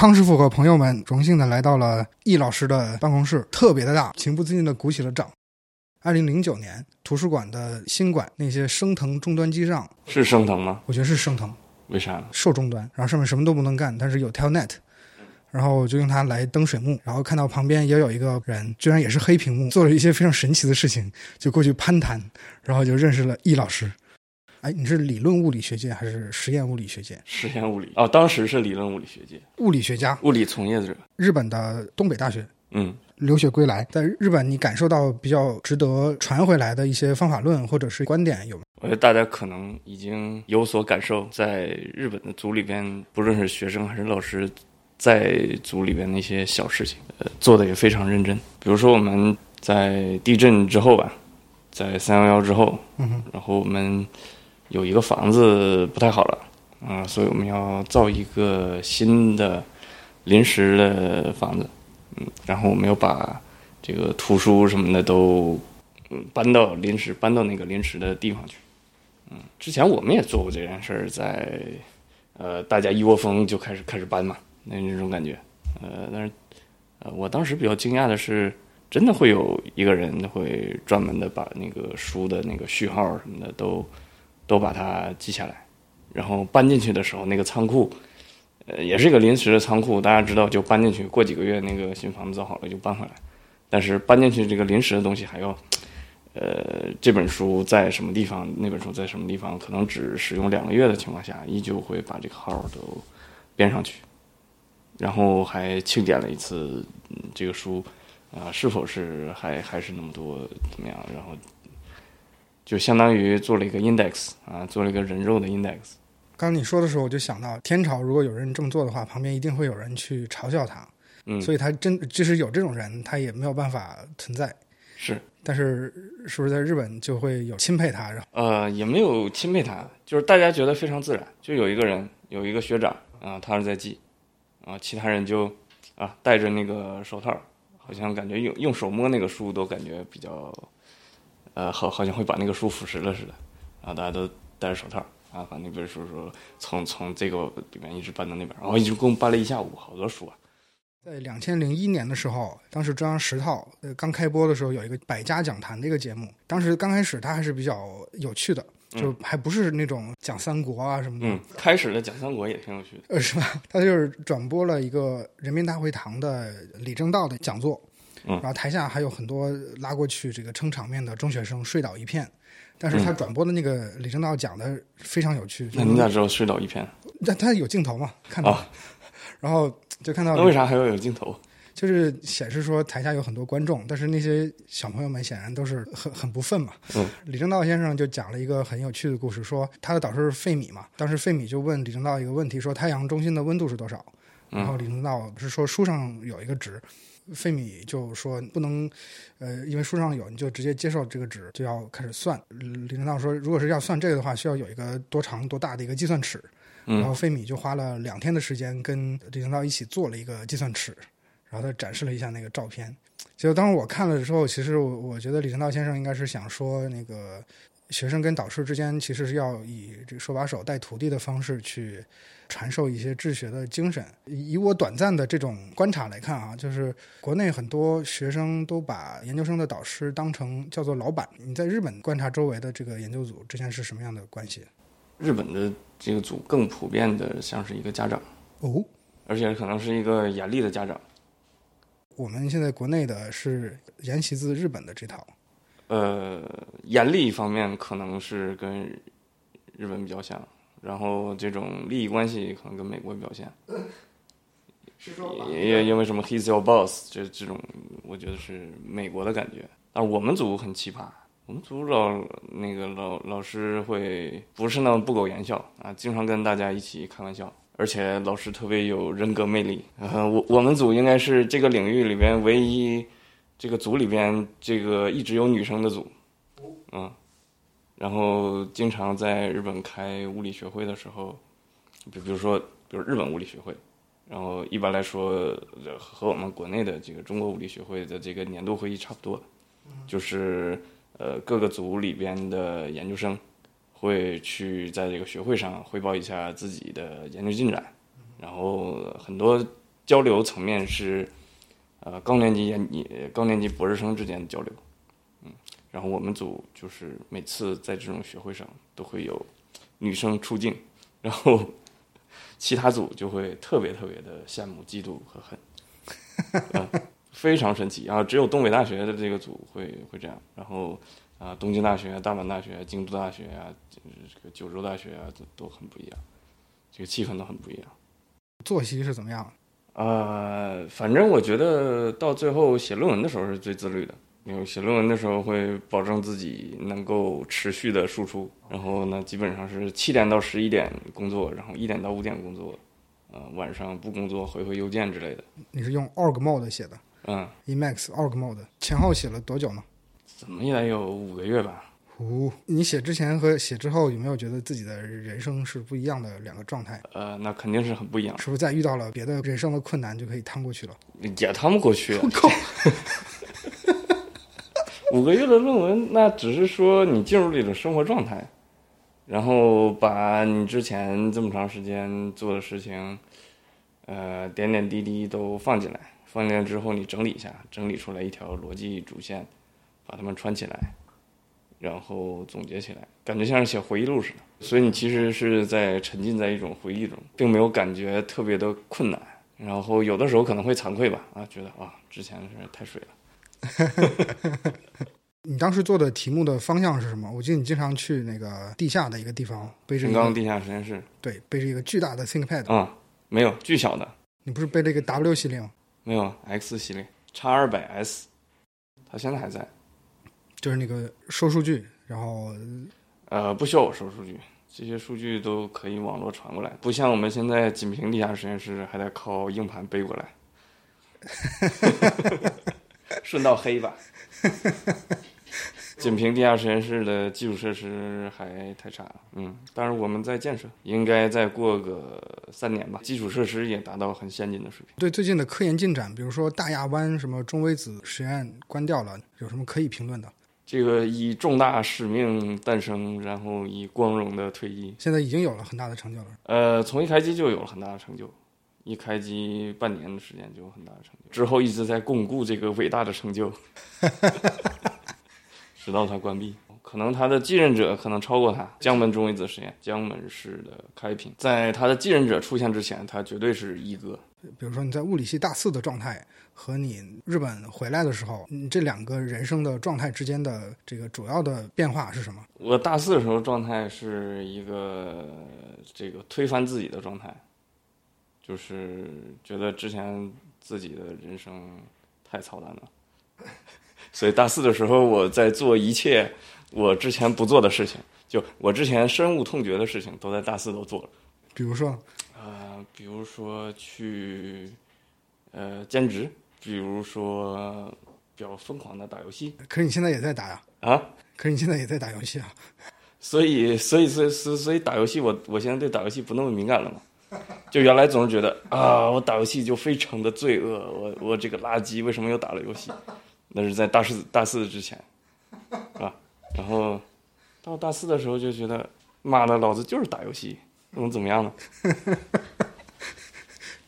康师傅和朋友们荣幸的来到了易老师的办公室，特别的大，情不自禁的鼓起了掌。二零零九年，图书馆的新馆那些升腾终端机上，是升腾吗？我觉得是升腾，为啥呢？受终端，然后上面什么都不能干，但是有 Telnet，然后我就用它来登水幕，然后看到旁边也有一个人，居然也是黑屏幕，做了一些非常神奇的事情，就过去攀谈，然后就认识了易老师。哎，你是理论物理学界还是实验物理学界？实验物理哦，当时是理论物理学界，物理学家，物理从业者。日本的东北大学嗯，留学归来，在日本你感受到比较值得传回来的一些方法论或者是观点有吗？我觉得大家可能已经有所感受，在日本的组里边，不论是学生还是老师，在组里边那些小事情，呃，做的也非常认真。比如说我们在地震之后吧，在三幺幺之后，嗯，然后我们有一个房子不太好了，啊、所以我们要造一个新的临时的房子，嗯，然后我们要把这个图书什么的都搬到临时搬到那个临时的地方去，嗯，之前我们也做过这件事儿，在呃大家一窝蜂就开始开始搬嘛，那那种感觉，呃，但是呃我当时比较惊讶的是。真的会有一个人会专门的把那个书的那个序号什么的都都把它记下来，然后搬进去的时候，那个仓库，呃，也是一个临时的仓库，大家知道就搬进去，过几个月那个新房子造好了就搬回来，但是搬进去这个临时的东西还要，呃，这本书在什么地方，那本书在什么地方，可能只使用两个月的情况下，依旧会把这个号都编上去，然后还清点了一次、这个书。啊，是否是还还是那么多怎么样？然后就相当于做了一个 index 啊，做了一个人肉的 index。刚刚你说的时候，我就想到天朝如果有人这么做的话，旁边一定会有人去嘲笑他，嗯，所以他真即使有这种人，他也没有办法存在。是，但是是不是在日本就会有钦佩他？然后呃，也没有钦佩他，就是大家觉得非常自然。就有一个人，有一个学长啊，他是在记啊，其他人就啊戴着那个手套。好像感觉用用手摸那个书都感觉比较，呃，好，好像会把那个书腐蚀了似的。然后大家都戴着手套啊，把那本书说从从这个里面一直搬到那边，然后一直共搬了一下午，好多书啊。在两千零一年的时候，当时中央十套呃刚开播的时候，有一个百家讲坛的一个节目。当时刚开始它还是比较有趣的，就还不是那种讲三国啊什么的。嗯，开始的讲三国也挺有趣的。呃，是吧？他就是转播了一个人民大会堂的李政道的讲座，嗯然后台下还有很多拉过去这个撑场面的中学生睡倒一片。但是他转播的那个李政道讲的非常有趣，嗯那你咋知道睡倒一片？但他有镜头嘛，看到，啊 然后就看到那为啥还要有镜头？就是显示说台下有很多观众，但是那些小朋友们显然都是很很不忿嘛。嗯，李政道先生就讲了一个很有趣的故事，说他的导师是费米嘛，当时费米就问李政道一个问题，说太阳中心的温度是多少？然后李政道是说书上有一个值，费米就说不能，呃，因为书上有，你就直接接受这个值，就要开始算。李政道说，如果是要算这个的话，需要有一个多长多大的一个计算尺。然后嗯费米就花了两天的时间跟李政道一起做了一个计算尺，然后他展示了一下那个照片。就当时我看了之后，其实我我觉得李政道先生应该是想说，那个学生跟导师之间其实是要以这个手把手带徒弟的方式去传授一些治学的精神。以我短暂的这种观察来看啊，就是国内很多学生都把研究生的导师当成叫做老板。你在日本观察周围的这个研究组之间是什么样的关系？日本的这个组更普遍的像是一个家长，哦，而且可能是一个严厉的家长。我们现在国内的是沿袭自日本的这套。呃，严厉方面可能是跟日本比较像，然后这种利益关系可能跟美国比较像。是说也也因为什么 “he's your boss” 这这种，我觉得是美国的感觉。但我们组很奇葩，我们组老那个老老师会不是那么不苟言笑啊，经常跟大家一起开玩笑，而且老师特别有人格魅力。呃，我我们组应该是这个领域里边唯一这个组里边这个一直有女生的组，嗯，然后经常在日本开物理学会的时候，比比如说比如日本物理学会。然后一般来说，和我们国内的这个中国物理学会的这个年度会议差不多，就是呃各个组里边的研究生会去在这个学会上汇报一下自己的研究进展，然后很多交流层面是呃高年级研高年级博士生之间的交流，嗯，然后我们组就是每次在这种学会上都会有女生出镜，然后其他组就会特别特别的羡慕、嫉妒和恨，啊、非常神奇啊！只有东北大学的这个组会会这样，然后啊，东京大学、大阪大学、京都大学啊，这个九州大学啊，都都很不一样，这个气氛都很不一样。作息是怎么样？呃，反正我觉得到最后写论文的时候是最自律的，因为写论文的时候会保证自己能够持续的输出，然后呢，基本上是七点到十一点工作，然后一点到五点工作，呃，晚上不工作回回邮件之类的。你是用 org mode 写的嗯，，Emacs org mode，前后写了多久呢？怎么也得有五个月吧。呼，你写之前和写之后有没有觉得自己的人生是不一样的两个状态？呃，那肯定是很不一样，是不是在遇到了别的人生的困难就可以趟过去了？也趟不过去。我靠！五个月的论文，那只是说你进入了一种生活状态，然后把你之前这么长时间做的事情，呃，点点滴滴都放进来，放进来之后你整理一下，整理出来一条逻辑主线，把它们串起来，然后总结起来，感觉像是写回忆录似的。所以你其实是在沉浸在一种回忆中，并没有感觉特别的困难。然后有的时候可能会惭愧吧，啊，觉得啊，之前是太水了。你当时做的题目的方向是什么？我记得你经常去那个地下的一个地方，背着一个刚地下实验室，对，背着一个巨大的 ThinkPad，、啊、没有巨小的，你不是背了一个 W 系列吗？没有 X 系列，叉二百 S，它现在还在。就是那个收数据，然后呃，不需要我收数据，这些数据都可以网络传过来，不像我们现在仅凭地下实验室还得靠硬盘背过来。顺道黑吧。仅凭地下实验室的基础设施还太差了，嗯，但是我们在建设，应该再过个三年吧，基础设施也达到很先进的水平。对最近的科研进展，比如说大亚湾什么中微子实验关掉了，有什么可以评论的？这个以重大使命诞生，然后以光荣的退役。现在已经有了很大的成就了。呃，从一开机就有了很大的成就，一开机半年的时间就有很大的成就，之后一直在巩固这个伟大的成就，直到它关闭。可能他的继任者可能超过他，江门中微子实验，江门市的开平，在他的继任者出现之前，他绝对是一哥。比如说你在物理系大四的状态和你日本回来的时候，你这两个人生的状态之间的这个主要的变化是什么？我大四的时候状态是一个这个推翻自己的状态，就是觉得之前自己的人生太操蛋了，所以大四的时候我在做一切我之前不做的事情，就我之前深恶痛绝的事情都在大四都做了，比如说，呃，比如说去呃兼职，比如说比较疯狂的打游戏可是你现在也在打呀，啊。可是你现在也在打游戏啊。所以，所以，所以，所以，所以打游戏我，我现在对打游戏不那么敏感了嘛。就原来总是觉得啊，我打游戏就非常的罪恶，我我这个垃圾为什么又打了游戏？那是在大四大四之前，啊，然后到大四的时候就觉得，妈的，老子就是打游戏，能怎么样呢？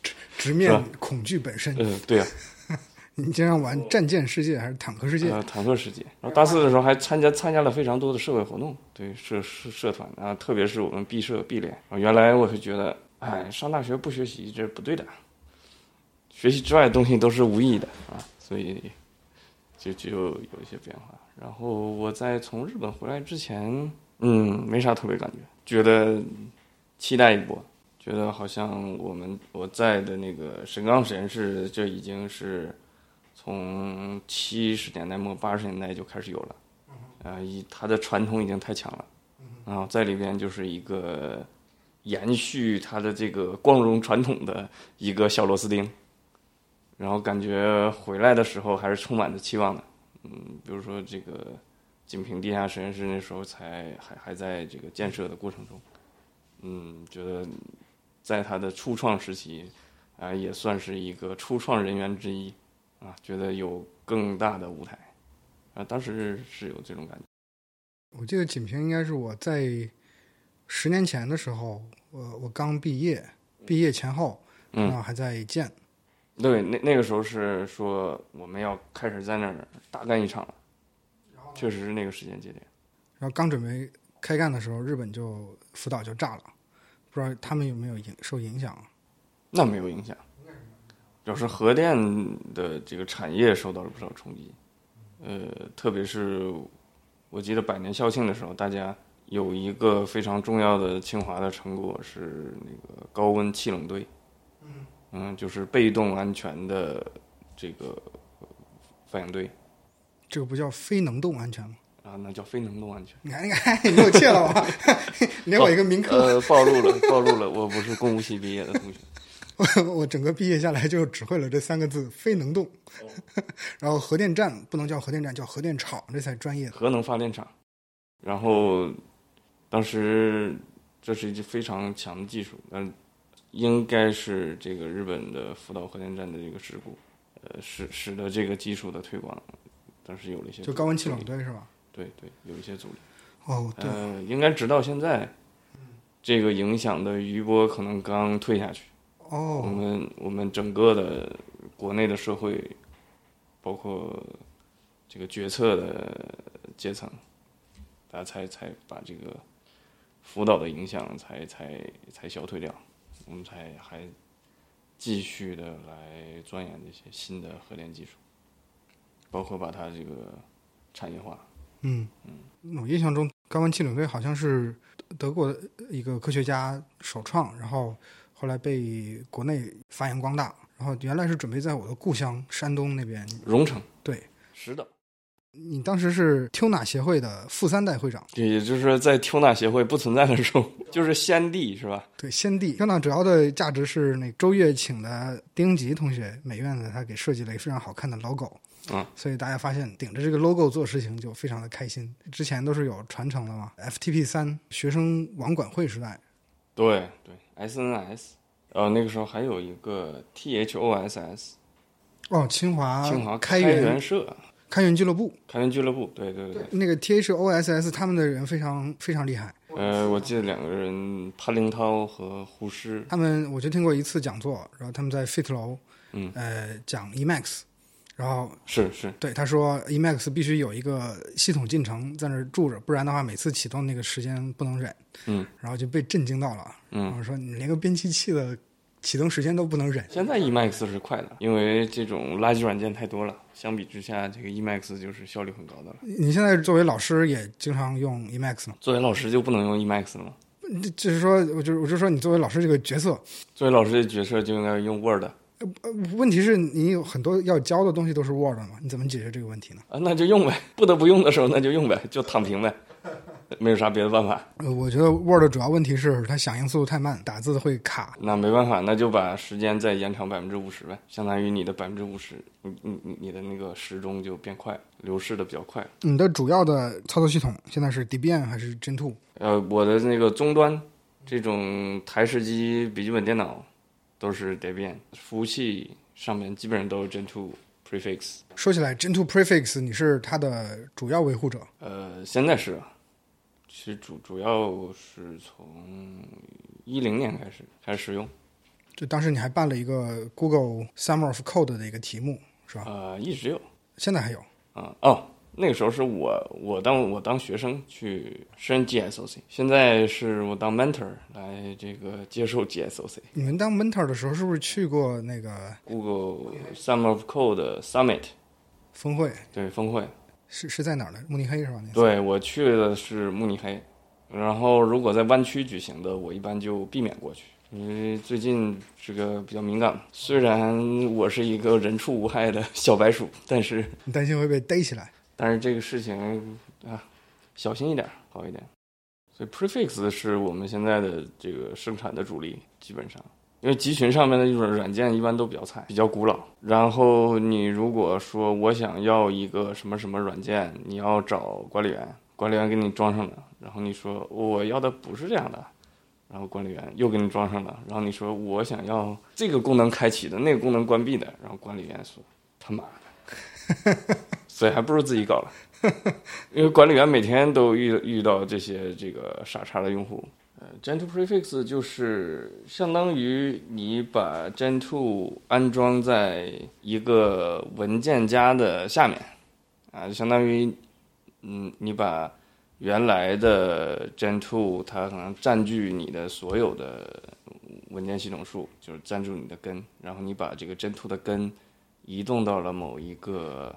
直直面恐惧本身。嗯，对呀、你经常玩战舰世界还是坦克世界？呃，坦克世界。然后大四的时候还参加参加了非常多的社会活动，对社社社团啊，特别是我们毕社毕联。啊原来我是觉得，哎，上大学不学习这是不对的，学习之外的东西都是无意义的啊，所以就就有一些变化。然后我在从日本回来之前，嗯，没啥特别感觉，觉得期待一波。觉得好像我们我在的那个神冈实验室，这已经是从七十年代末八十年代就开始有了，啊，以它的传统已经太强了，然后在里边就是一个延续它的这个光荣传统的一个小螺丝钉，然后感觉回来的时候还是充满着期望的，嗯，比如说这个锦屏地下实验室那时候才还还在这个建设的过程中，嗯，觉得在他的初创时期，啊、也算是一个初创人员之一。啊，觉得有更大的舞台，啊，当时是有这种感觉。我记得锦屏应该是我在十年前的时候，我我刚毕业，毕业前后，嗯然后还在建，对，那那个时候是说我们要开始在那儿大干一场了，确实是那个时间节点。然后刚准备开干的时候，日本就福岛就炸了，不知道他们有没有影受影响？那没有影响，主要是核电的这个产业受到了不少冲击。呃，特别是我记得百年校庆的时候，大家有一个非常重要的清华的成果是那个高温气冷队。嗯，就是被动安全的这个反应堆这个不叫非能动安全吗？啊，那叫非能动安全。你看，你看，你给我切了吧，连我一个民科，呃，暴露了，暴露了，我不是公务系毕业的同学。我我整个毕业下来就只会了这三个字“非能动”，然后核电站不能叫核电站，叫核电厂，这才专业。核能发电厂，然后当时这是一非常强的技术，但应该是这个日本的福岛核电站的这个事故，呃，使使得这个技术的推广当时有了一些就高温气冷堆是吧？对对，有一些阻力。哦，对，呃，应该直到现在，这个影响的余波可能刚退下去。我哦，们我们整个的国内的社会，包括这个决策的阶层，大家才才把这个福岛的影响才才才消退掉，我们才还继续的来钻研这些新的核电技术，包括把它这个产业化。嗯嗯，我印象中高温气冷堆好像是德国的一个科学家首创，然后后来被国内发扬光大，然后原来是准备在我的故乡山东那边。荣成对是的，你当时是 TUNA 协会的副三代会长，也就是在 TUNA 协会不存在的时候，就是先帝是吧？对，先帝 TUNA 主要的价值是那周越请的丁吉同学，美院的他给设计了一个非常好看的 logo。嗯，所以大家发现顶着这个 logo 做事情就非常的开心。之前都是有传承的嘛，FTP 三学生网管会时代，对对，SNS，呃，那个时候还有一个 THOSS，哦，清华清华开开源源社、开源俱乐部，开源俱乐部，对对对。那个 THOSS 他们的人非常非常厉害，呃，我记得两个人，潘凌涛和胡适，他们我就听过一次讲座，然后他们在 Fit 楼，嗯，呃，讲 Emacs，然后是是，对他说 Emacs 必须有一个系统进程在那儿住着，不然的话每次启动那个时间不能忍，嗯，然后就被震惊到了，嗯。然后说你连个编辑器的启动时间都不能忍，现在 Emacs 是快的，因为这种垃圾软件太多了，相比之下，这个 Emacs 就是效率很高的了。你现在作为老师也经常用 Emacs 吗？作为老师就不能用 Emacs 了吗？这就是说，我就我就说你作为老师这个角色，作为老师的角色就应该用 Word 啊，呃，问题是你有很多要教的东西都是 Word 嘛，你怎么解决这个问题呢？啊那就用呗，不得不用的时候那就用呗，就躺平呗，没有啥别的办法。呃，我觉得 Word 主要问题是它响应速度太慢，打字会卡。那没办法，那就把时间再延长百分之五十呗，相当于你的百分之五十，你你你你的那个时钟就变快，流逝的比较快。你的主要的操作系统现在是 Debian 还是 Gentoo？呃，我的那个终端，这种台式机、笔记本电脑都是 Debian，服务器上面基本上都是 Gentoo prefix。说起来，Gentoo Prefix 你是它的主要维护者，呃，现在是，其实主主要是从一零年开始开始使用，就当时你还办了一个 Google Summer of Code 的一个题目，是吧？呃，一直有现在还有。啊、哦，那个时候是我我当我当学生去升 GSOC，现在是我当 mentor 来这个接受 GSOC。你们当 mentor 的时候，是不是去过那个 Google Summer of Code Summit 峰会？对峰会，是是在哪儿呢？慕尼黑是吧？对我去的是慕尼黑，然后如果在湾区举行的，我一般就避免过去，因为最近这个比较敏感嘛。虽然我是一个人畜无害的小白鼠，但是你担心会被逮起来。但是这个事情啊，小心一点好一点。所以 prefix 是我们现在的这个生产的主力，基本上。因为集群上面的一种软件一般都比较菜，比较古老。然后你如果说我想要一个什么什么软件，你要找管理员，管理员给你装上了，然后你说我要的不是这样的，然后管理员又给你装上了，然后你说我想要这个功能开启的，那个功能关闭的，然后管理员说他妈的，所以还不如自己搞了。因为管理员每天都遇遇到这些这个傻叉的用户，呃，Gentoo Prefix 就是相当于你把 Gentoo 安装在一个文件夹的下面，啊，就相当于，嗯，你把原来的 Gentoo 它可能占据你的所有的文件系统数，就是占住你的根，然后你把这个 Gentoo 的根移动到了某一个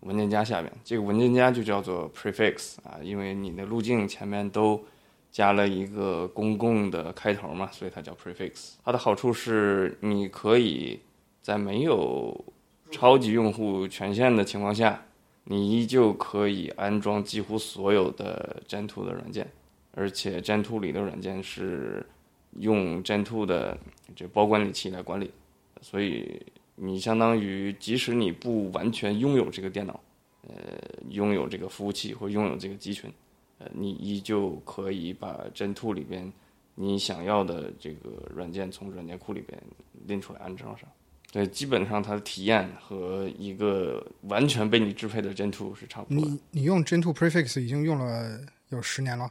文件夹下面，这个文件夹就叫做 Prefix 啊，因为你的路径前面都。加了一个公共的开头嘛，所以它叫 prefix。它的好处是，你可以在没有超级用户权限的情况下，你依旧可以安装几乎所有的 Gentoo 的软件，而且 Gentoo 里的软件是用 Gentoo 的这包管理器来管理，所以你相当于即使你不完全拥有这个电脑，呃，拥有这个服务器或拥有这个集群。呃，你依旧可以把 Gentoo 里边你想要的这个软件从软件库里边拎出来安装上。对，基本上它的体验和一个完全被你支配的 Gentoo 是差不多。你你用 Gentoo Prefix 已经用了有十年了。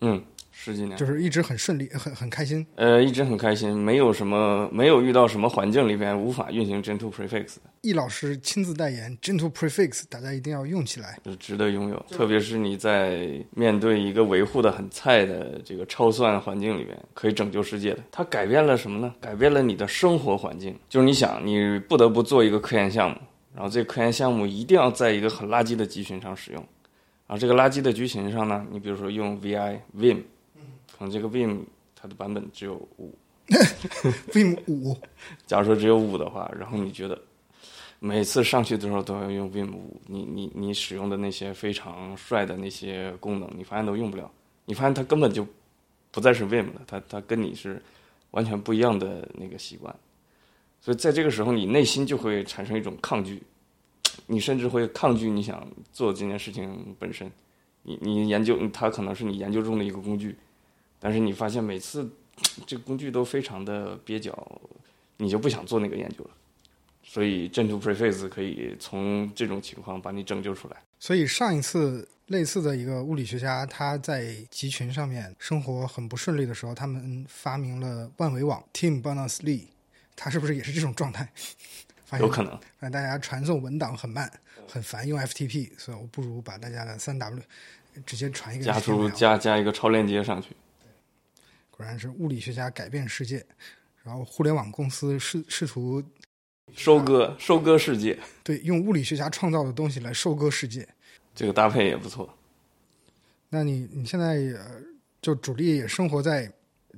嗯。十几年，就是一直很顺利，很很开心。呃，一直很开心，没有什么，没有遇到什么环境里边无法运行 Gentoo Prefix 的。易老师亲自代言 Gentoo Prefix，大家一定要用起来，值得拥有。特别是你在面对一个维护的很菜的这个超算环境里边，可以拯救世界的。它改变了什么呢？改变了你的生活环境。就是你想，你不得不做一个科研项目，然后这个科研项目一定要在一个很垃圾的集群上使用，然后这个垃圾的集群上呢，你比如说用 VI Vim。可能这个 Vim 它的版本只有五，Vim 五。假如说只有五的话，然后你觉得每次上去的时候都要用 Vim 五，你你你使用的那些非常帅的那些功能，你发现都用不了。你发现它根本就不再是 Vim 了，它它跟你是完全不一样的那个习惯。所以在这个时候，你内心就会产生一种抗拒，你甚至会抗拒你想做这件事情本身。你你研究它可能是你研究中的一个工具。但是你发现每次这个工具都非常的蹩脚，你就不想做那个研究了。所以 Gentoo Preface 可以从这种情况把你拯救出来。所以上一次类似的一个物理学家，他在集群上面生活很不顺利的时候，他们发明了万维网 Tim Berners-Lee，他是不是也是这种状态？有可能。发现大家传送文档很慢，很烦用 FTP，所以我不如把大家的三 W 直接传一个加出加加一个超链接上去。果然是物理学家改变世界，然后互联网公司试试图收割收割世界，对，用物理学家创造的东西来收割世界，这个搭配也不错。那你你现在就主力也生活在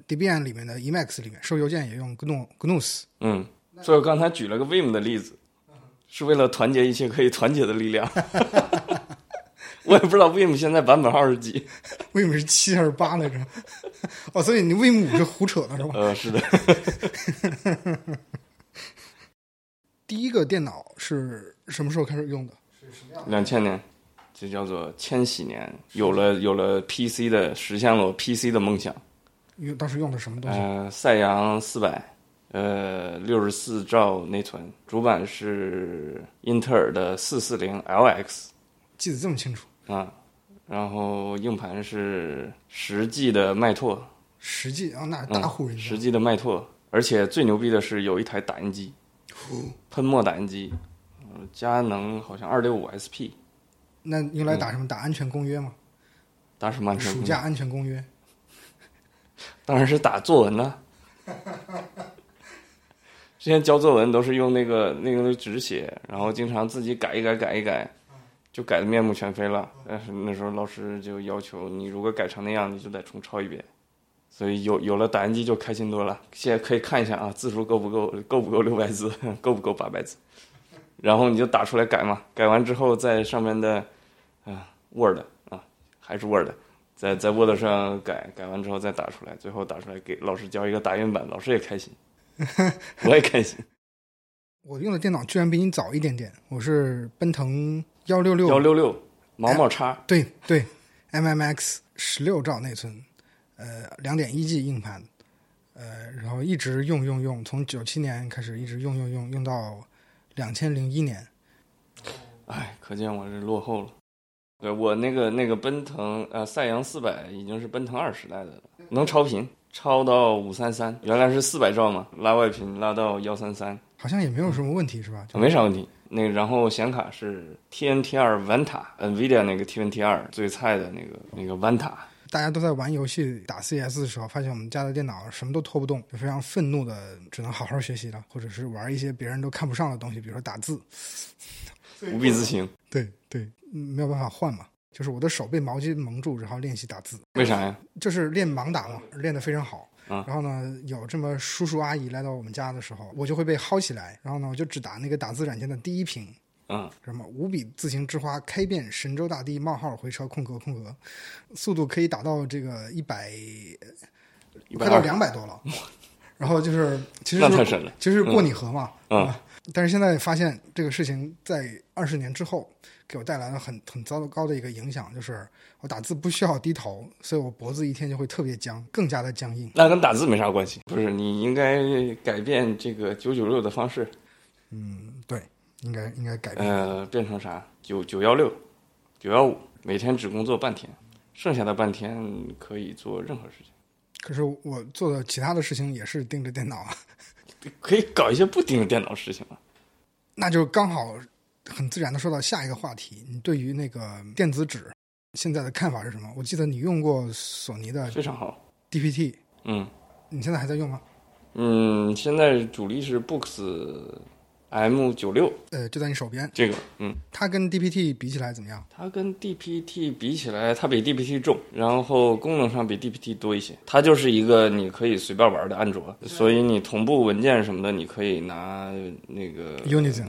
Debian 里面的 Emacs 里面，收邮件也用 GNU GNUs。嗯，所以我刚才举了个 Vim 的例子，是为了团结一切可以团结的力量。我也不知道 Vim 现在版本号是几，Vim 是七还是八来着？哦，所以你 Vim 五是胡扯的是吧？呃，是的。第一个电脑是什么时候开始用的？两千年，这叫做千禧年，有了有了 PC 的，实现了我 PC 的梦想。用当时用的什么东西？呃，赛扬四百，呃，六十四兆内存，主板是英特尔的四四零 LX。记得这么清楚啊！然后硬盘是十 G 的迈拓，十 G 啊，那大户人家。十 G 的迈拓，而且最牛逼的是有一台打印机，喷墨打印机，佳能好像二六五 SP。那用来打什么？打安全公约吗？打什么安全？暑假安全公约。当然是打作文了。之前交作文都是用那个那个纸写，然后经常自己改一改，改一改。就改的面目全非了，但是那时候老师就要求你，如果改成那样，你就得重抄一遍。所以有有了打印机就开心多了。现在可以看一下啊，字数够不够，够不够六百字，够不够八百字。然后你就打出来改嘛，改完之后在上面的啊 Word 啊还是 Word，在在 Word 上改，改完之后再打出来，最后打出来给老师交一个打印版，老师也开心，我也开心。我用的电脑居然比你早一点点，我是奔腾。幺六六幺六六毛毛叉，对对，MMX 十六兆内存，呃，两点一 G 硬盘，呃，然后一直用用用，从九七年开始一直用用用用到两千零一年。哎，可见我是落后了。对我那个那个奔腾呃赛扬四百已经是奔腾二时代的了，能超频，超到五三三，原来是四百兆嘛，拉外频拉到幺三三，好像也没有什么问题是吧？没啥问题。那个然后显卡是 TNT 二 Vanta，NVIDIA 那个 TNT 二最菜的那个那个 Vanta，大家都在玩游戏打 CS 的时候，发现我们家的电脑什么都拖不动，就非常愤怒的，只能好好学习了，或者是玩一些别人都看不上的东西，比如说打字。无比自行。对对，嗯没有办法换嘛，就是我的手被毛巾蒙住，然后练习打字，为啥呀？就是练盲打嘛，练得非常好。啊。然后呢，有这么叔叔阿姨来到我们家的时候，我就会被薅起来，然后呢，我就只打那个打字软件的第一屏，嗯，什么五笔自行之花开遍神州大地冒号回车空格空格，速度可以达到这个一百，快到两百多了。然后就是其实。其实过拟合嘛，嗯。啊但是现在发现这个事情在二十年之后给我带来了很很糟糕的一个影响，就是我打字不需要低头，所以我脖子一天就会特别僵，更加的僵硬。那跟打字没啥关系，不是？你应该改变这个九九六的方式，嗯，对，应该应该改变。呃，变成啥？九九幺六、九幺五，每天只工作半天，剩下的半天可以做任何事情，可是我做的其他的事情也是盯着电脑啊，可以搞一些不盯着电脑的事情啊。那就刚好很自然的说到下一个话题，你对于那个电子纸现在的看法是什么？我记得你用过索尼的非常好。DPT，嗯你现在还在用吗？嗯，现在主力是 Books M 九六呃，就在你手边，这个，嗯，它跟 DPT 比起来怎么样？它跟 DPT 比起来，它比 DPT 重，然后功能上比 DPT 多一些。它就是一个你可以随便玩的安卓，所以你同步文件什么的，你可以拿那个 Unity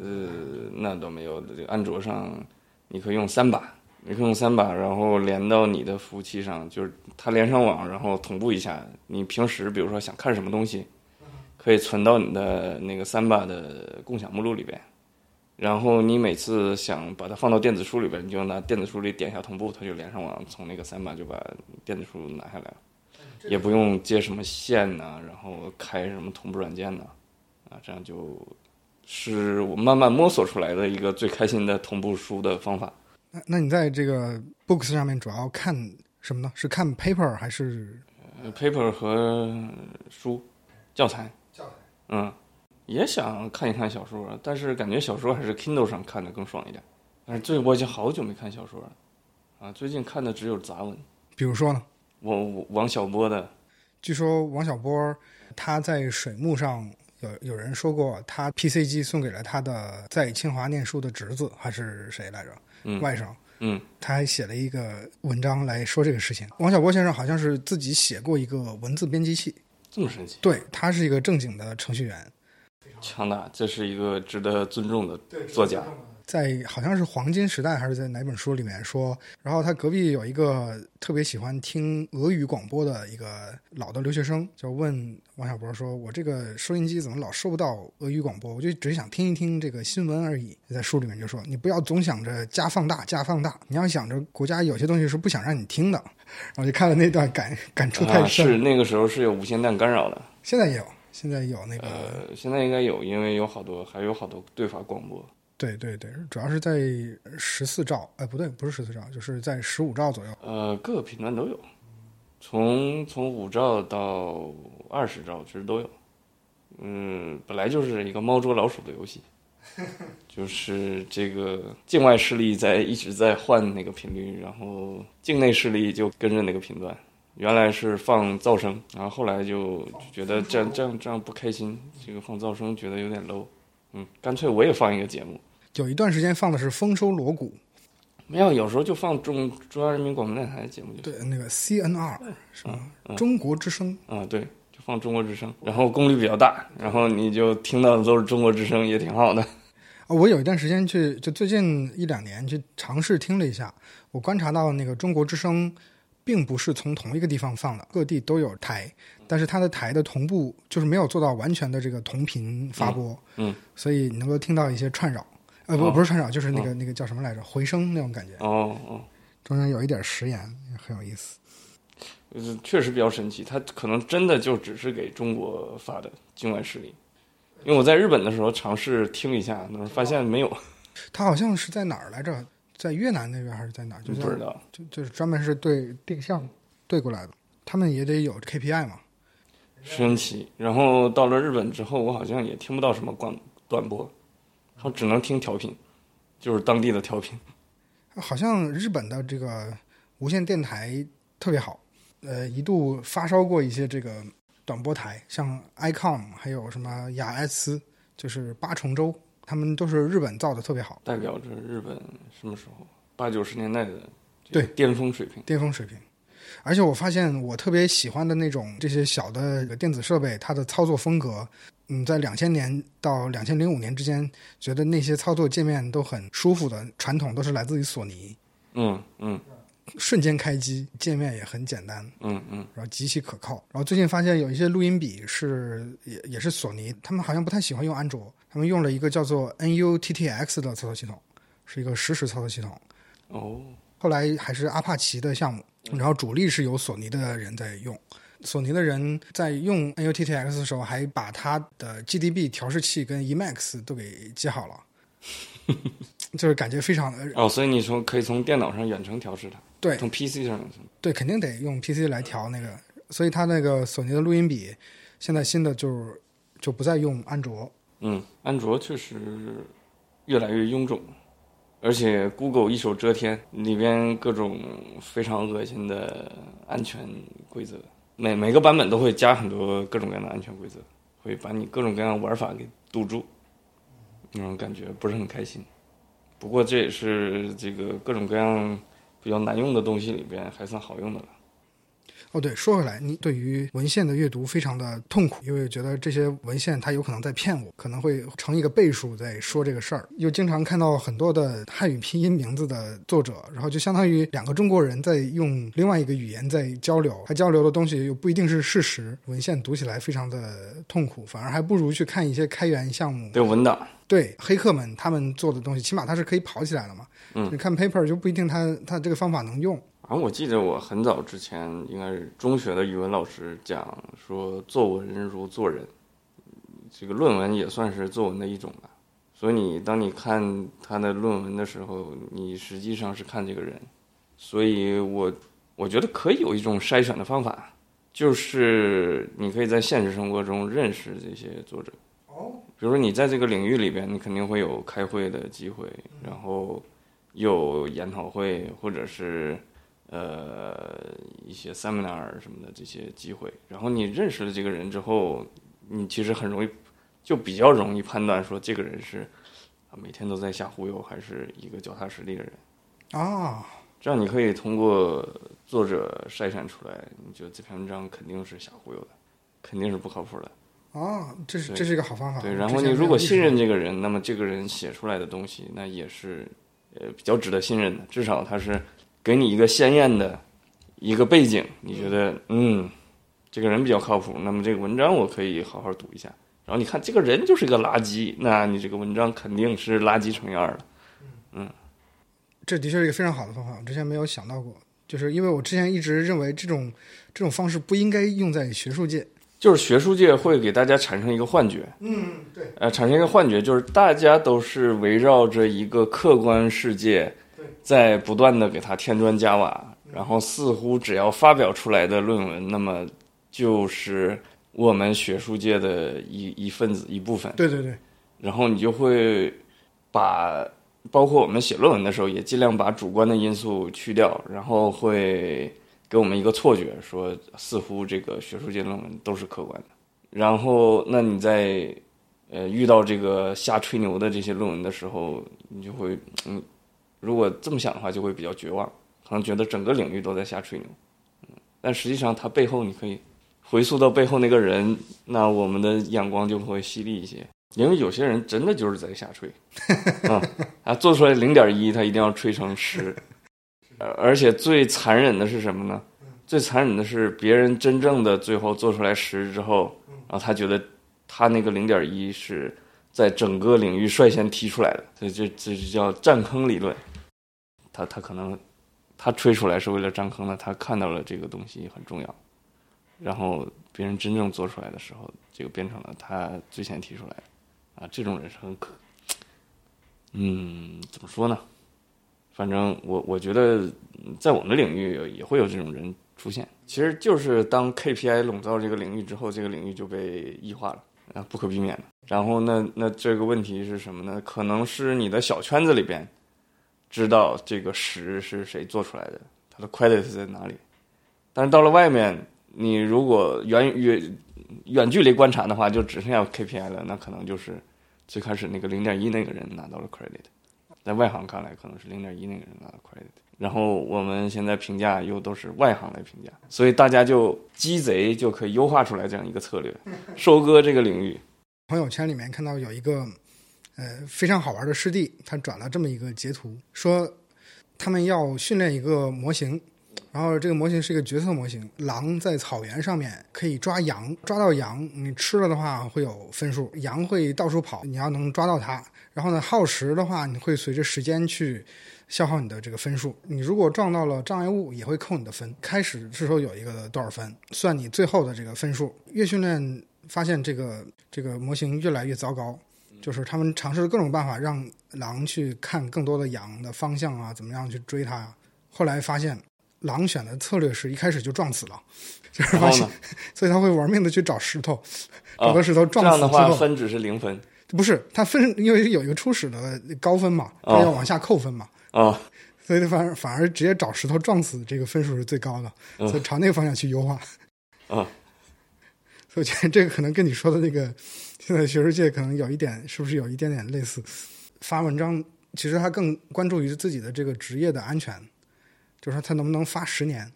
呃，那倒没有。这个安卓上你可以用三把，你可以用三把，然后连到你的服务器上，就是它连上网，然后同步一下。你平时比如说想看什么东西，可以存到你的那个三把的共享目录里边。然后你每次想把它放到电子书里边，你就拿电子书里点一下同步，它就连上网，从那个三把就把电子书拿下来了，也不用接什么线呐、然后开什么同步软件呐、啊，这样就是我慢慢摸索出来的一个最开心的同步书的方法。那那你在这个 Books 上面主要看什么呢？是看 paper 还是呃 paper 和书教材，教材？嗯，也想看一看小说，但是感觉小说还是 Kindle 上看的更爽一点。但是最我已经好久没看小说了，啊，最近看的只有杂文。比如说呢？我我王小波的，据说王小波他在水木上有有人说过，他 PC 机送给了他的在清华念书的侄子还是谁来着？嗯外甥。嗯，他还写了一个文章来说这个事情。王小波先生好像是自己写过一个文字编辑器，这么神奇，对他是一个正经的程序员，强大，这是一个值得尊重的作家。在好像是黄金时代还是在哪本书里面说，然后他隔壁有一个特别喜欢听俄语广播的一个老的留学生，就问王小波说：“我这个收音机怎么老收不到俄语广播？我就只是想听一听这个新闻而已。”在书里面就说：“你不要总想着加放大加放大，你要想着国家有些东西是不想让你听的。”然后就看了那段感感触太啊，深。是那个时候是有无线电干扰的，现在也有，现在有那个，呃，现在应该有，因为有好多还有好多对法广播。对对对，主要是在十四兆，哎，不对，不是十四兆，就是在十五兆左右。呃，各个频段都有，从从五兆到二十兆其实都有。嗯，本来就是一个猫捉老鼠的游戏，就是这个境外势力在一直在换那个频率，然后境内势力就跟着那个频段。原来是放噪声，然后后来就就觉得这样这样这样不开心，这个放噪声觉得有点 low，嗯，干脆我也放一个节目。有一段时间放的是丰收锣鼓，没有，有时候就放中中央人民广播电台的节目。对，那个 CNR 是吗？嗯中国之声。啊，对，就放中国之声，然后功率比较大，然后你就听到的都是中国之声，也挺好的。啊，我有一段时间去，就最近一两年去尝试听了一下，我观察到那个中国之声，并不是从同一个地方放的，各地都有台，但是它的台的同步就是没有做到完全的这个同频发播，嗯嗯所以你能够听到一些串扰，呃，不哦不是串扰，就是那个、那个叫什么来着，回声那种感觉，哦哦，中间有一点食言，很有意思。就是确实比较神奇，它可能真的就只是给中国发的境外势力。因为我在日本的时候尝试听一下，那发现没有。它好像是在哪儿来着？在越南那边还是在哪儿？就在不知道。就就是专门是对定向对过来的，他们也得有 KPI 嘛。神奇。然后到了日本之后，我好像也听不到什么广短波，我只能听调频，就是当地的调频。好像日本的这个无线电台特别好，呃，一度发烧过一些这个短波台，像 ICOM 还有什么雅埃斯，就是八重洲，他们都是日本造的，特别好，代表着日本什么时候八九十年代的对巅峰水平。巅峰水平。而且我发现我特别喜欢的那种这些小的电子设备，它的操作风格，嗯，在两千年到两千零五年之间，觉得那些操作界面都很舒服的，传统都是来自于索尼，嗯嗯瞬间开机，界面也很简单，嗯嗯，然后极其可靠。然后最近发现有一些录音笔是也也是索尼，他们好像不太喜欢用安卓，他们用了一个叫做 NUTTX 的操作系统，是一个实时操作系统。哦，后来还是阿帕奇的项目，然后主力是由索尼的人在用。索尼的人在用 NUTTX 的时候，还把它的 GDB 调试器跟 Emax 都给接好了，就是感觉非常的哦，所以你说可以从电脑上远程调试它，对从 PC 上远程。对，肯定得用 PC 来调那个，所以它那个索尼的录音笔，现在新的就是就不再用安卓，嗯，安卓确实越来越臃肿，而且 Google 一手遮天，里边各种非常恶心的安全规则，每每个版本都会加很多各种各样的安全规则，会把你各种各样的玩法给堵住，那种感觉不是很开心。不过这也是这个各种各样比较难用的东西里边还算好用的了。哦，对，说回来，你对于文献的阅读非常的痛苦，因为觉得这些文献它有可能在骗我，可能会成一个倍数在说这个事儿。又经常看到很多的汉语拼音名字的作者，然后就相当于两个中国人在用另外一个语言在交流，他交流的东西又不一定是事实，文献读起来非常的痛苦，反而还不如去看一些开源项目。对文档，对黑客们他们做的东西，起码它是可以跑起来了嘛。嗯你看 paper 就不一定它它这个方法能用。啊，我记得我很早之前应该是中学的语文老师讲说，作文如做人，这个论文也算是作文的一种吧。所以你当你看他的论文的时候，你实际上是看这个人。所以我我觉得可以有一种筛选的方法，就是你可以在现实生活中认识这些作者。哦，比如说你在这个领域里边，你肯定会有开会的机会，然后有研讨会，或者是呃一些 seminar 什么的这些机会。然后你认识了这个人之后，你其实很容易就比较容易判断说这个人是啊每天都在瞎忽悠，还是一个脚踏实地的人。啊，这样你可以通过作者筛选出来，你觉得这篇文章肯定是瞎忽悠的，肯定是不靠谱的。啊，这是这是一个好方法。对，然后你如果信任这个人，那么这个人写出来的东西，那也是呃比较值得信任的。至少他是给你一个鲜艳的一个背景，你觉得嗯，这个人比较靠谱，那么这个文章我可以好好读一下。然后你看这个人就是一个垃圾，那你这个文章肯定是垃圾成样了。嗯。这的确是一个非常好的方法，我之前没有想到过。就是因为我之前一直认为这种这种方式不应该用在学术界。就是学术界会给大家产生一个幻觉，嗯，对，呃，产生一个幻觉，就是大家都是围绕着一个客观世界对，在不断的给它添砖加瓦，然后似乎只要发表出来的论文，那么就是我们学术界的一一份子一部分，对对对，然后你就会把包括我们写论文的时候，也尽量把主观的因素去掉，然后会给我们一个错觉，说似乎这个学术界论文都是客观的。然后，那你在呃遇到这个瞎吹牛的这些论文的时候，你就会嗯，如果这么想的话，就会比较绝望，可能觉得整个领域都在瞎吹牛。嗯，但实际上它背后你可以回溯到背后那个人，那我们的眼光就会犀利一些。因为有些人真的就是在瞎吹，啊，啊，做出来零点一，他一定要吹成十，呃而且最残忍的是什么呢？最残忍的是别人真正的最后做出来十之后，然后他觉得他那个零点一是在整个领域率先提出来的，这这这就叫占坑理论。他他可能他吹出来是为了占坑的，他看到了这个东西很重要，然后别人真正做出来的时候，这个变成了他最先提出来的。啊，这种人是很可，嗯，怎么说呢？反正我我觉得在我们领域也会有这种人出现。其实就是当 KPI 笼罩这个领域之后，这个领域就被异化了啊，不可避免的。然后那那这个问题是什么呢？可能是你的小圈子里边知道这个十是谁做出来的，它的 credit 在哪里。但是到了外面，你如果远远远距离观察的话，就只剩下 KPI 了，那可能就是最开始那个零点一那个人拿到了 credit，在外行看来可能是零点一那个人拿到 credit。然后我们现在评价又都是外行来评价，所以大家就鸡贼就可以优化出来这样一个策略，收割这个领域。朋友圈里面看到有一个呃非常好玩的师弟，他转了这么一个截图，说他们要训练一个模型，然后这个模型是一个角色模型，狼在草原上面可以抓羊，抓到羊你吃了的话会有分数，羊会到处跑，你要能抓到它。然后呢，耗时的话你会随着时间去。消耗你的这个分数，你如果撞到了障碍物，也会扣你的分。开始是说有一个多少分，算你最后的这个分数。越训练发现这个这个模型越来越糟糕，就是他们尝试了各种办法让狼去看更多的羊的方向啊，怎么样去追它。后来发现狼选的策略是一开始就撞死了，就是发现，所以他会玩命的去找石头，找个石头撞死这样的话分只是零分。不是，他分因为有一个初始的高分嘛，他要往下扣分嘛。啊，所以反而反而直接找石头撞死，这个分数是最高的，所以朝那个方向去优化。啊，所以我觉得这个可能跟你说的那个现在学术界可能有一点，是不是有一点点类似？发文章其实他更关注于自己的这个职业的安全，就是说他能不能发十年。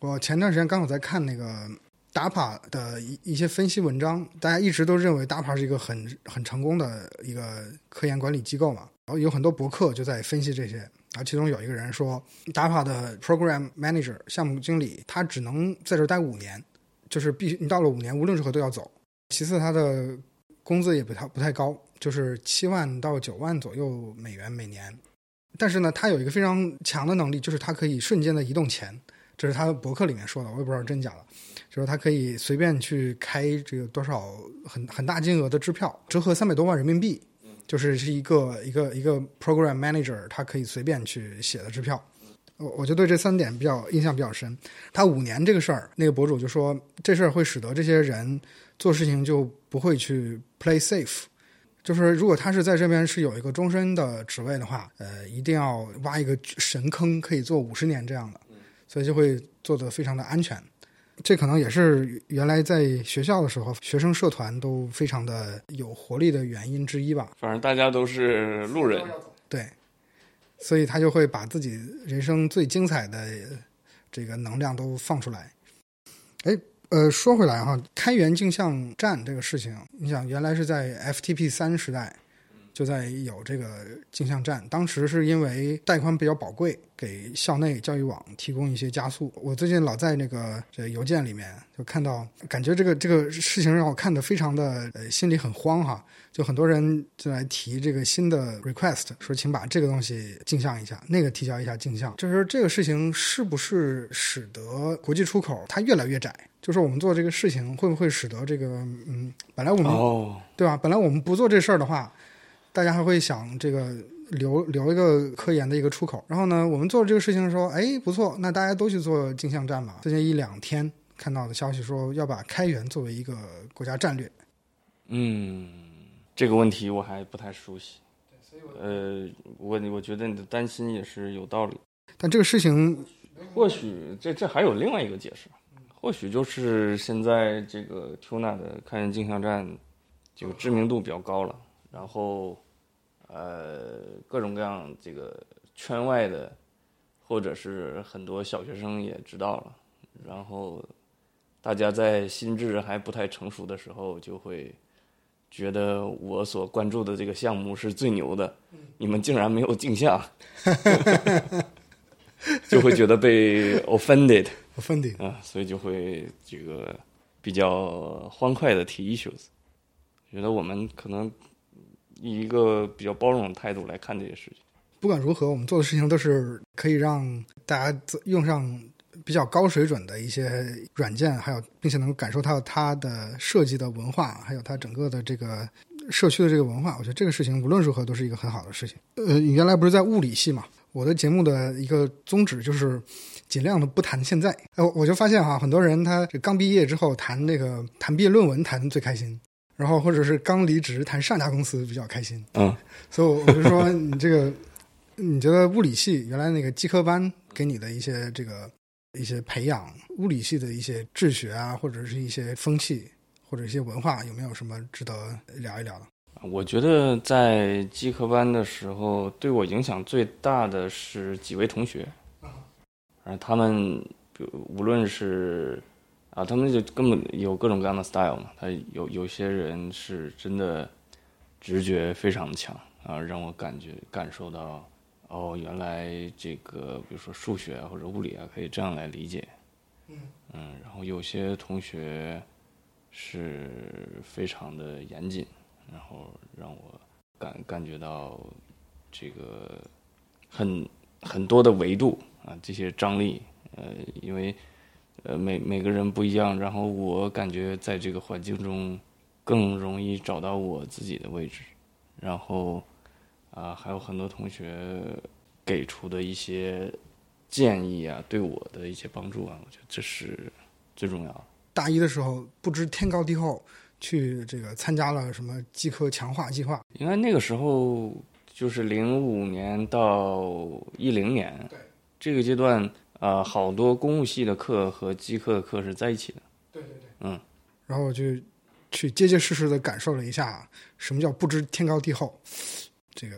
我前段时间刚好在看那个 DAPA 的一一些分析文章，大家一直都认为 DAPA 是一个很很成功的一个科研管理机构嘛。然后有很多博客就在分析这些，然后其中有一个人说，DAPA 的 Program Manager 项目经理他只能在这待五年，就是必须你到了五年无论如何都要走。其次，他的工资也不太不太高，就是七万到九万左右美元每年。但是呢，他有一个非常强的能力，就是他可以瞬间的移动钱，这是他的博客里面说的，我也不知道真假了。就是他可以随便去开这个多少很很大金额的支票，折合三百多万人民币。就是是一个一个一个 program manager，他可以随便去写的支票，我我就对这三点比较印象比较深。他五年这个事儿，那个博主就说这事儿会使得这些人做事情就不会去 play safe，就是如果他是在这边是有一个终身的职位的话，呃，一定要挖一个神坑，可以做五十年这样的，所以就会做得非常的安全。这可能也是原来在学校的时候，学生社团都非常的有活力的原因之一吧。反正大家都是路人，对，所以他就会把自己人生最精彩的这个能量都放出来。哎，呃，说回来哈，开源镜像站这个事情，你想原来是在 FTP 三时代。就在有这个镜像站，当时是因为带宽比较宝贵，给校内教育网提供一些加速。我最近老在那个这邮件里面就看到，感觉这个这个事情让我看的非常的呃心里很慌哈。就很多人就来提这个新的 request，说请把这个东西镜像一下，那个提交一下镜像。就是这个事情是不是使得国际出口它越来越窄？就是我们做这个事情会不会使得这个嗯，本来我们对吧？本来我们不做这事儿的话。大家还会想这个留留一个科研的一个出口，然后呢，我们做这个事情的时候，哎，不错，那大家都去做镜像站吧。最近一两天看到的消息说要把开源作为一个国家战略。嗯，这个问题我还不太熟悉。呃，我我觉得你的担心也是有道理。但这个事情，或许这这还有另外一个解释，或许就是现在这个 Tuna 的开源镜像站这个知名度比较高了。然后，呃，各种各样这个圈外的，或者是很多小学生也知道了。然后，大家在心智还不太成熟的时候，就会觉得我所关注的这个项目是最牛的。你们竟然没有镜像，就会觉得被 offended，offended 啊，所以就会这个比较欢快的提 issues。觉得我们可能。以一个比较包容的态度来看这些事情。不管如何，我们做的事情都是可以让大家用上比较高水准的一些软件，还有并且能够感受到它的设计的文化，还有它整个的这个社区的这个文化。我觉得这个事情无论如何都是一个很好的事情。呃，你原来不是在物理系嘛？我的节目的一个宗旨就是尽量的不谈现在。呃，我就发现哈，很多人他这刚毕业之后谈那个谈毕业论文谈最开心，然后或者是刚离职谈上家公司比较开心。嗯，所以我就说你这个，你觉得物理系原来那个基科班给你的一些这个一些培养，物理系的一些治学啊，或者是一些风气或者一些文化，有没有什么值得聊一聊的？我觉得在基科班的时候，对我影响最大的是几位同学，啊，他们无论是啊，他们就根本有各种各样的 style 嘛。他有有些人是真的直觉非常强啊，让我感觉感受到哦，原来这个比如说数学啊或者物理啊可以这样来理解，嗯嗯，然后有些同学是非常的严谨。然后让我感感觉到这个很很多的维度啊，这些张力，呃，因为呃每每个人不一样，然后我感觉在这个环境中更容易找到我自己的位置，然后啊还有很多同学给出的一些建议啊，对我的一些帮助啊，我觉得这是最重要的。大一的时候不知天高地厚。去这个参加了什么技科强化计划？应该那个时候就是零五年到一零年，对这个阶段啊，好多公务系的课和机科的课是在一起的。对对对，嗯，然后就去结结实实的感受了一下什么叫不知天高地厚。这个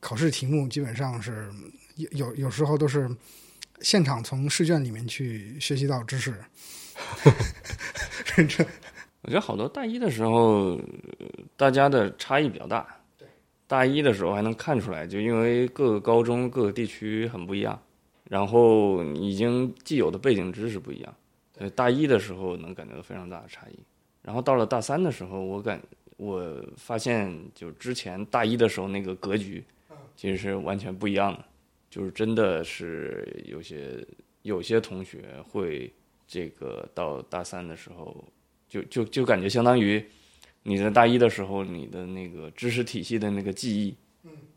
考试题目基本上是有有有时候都是现场从试卷里面去学习到知识。这我觉得好多大一的时候，大家的差异比较大。对，大一的时候还能看出来，就因为各个高中、各个地区很不一样，然后已经既有的背景知识不一样。呃，大一的时候能感觉到非常大的差异。然后到了大三的时候，我感我发现，就之前大一的时候那个格局，其实是完全不一样的。就是真的是有些有些同学会这个到大三的时候。就就就感觉相当于你在大一的时候，你的那个知识体系的那个记忆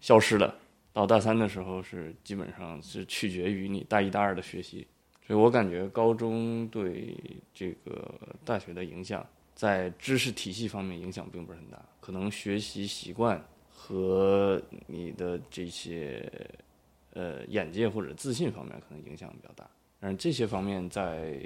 消失了。到大三的时候，是基本上是取决于你大一大二的学习。所以我感觉高中对这个大学的影响，在知识体系方面影响并不是很大，可能学习习惯和你的这些呃眼界或者自信方面可能影响比较大。但是这些方面在。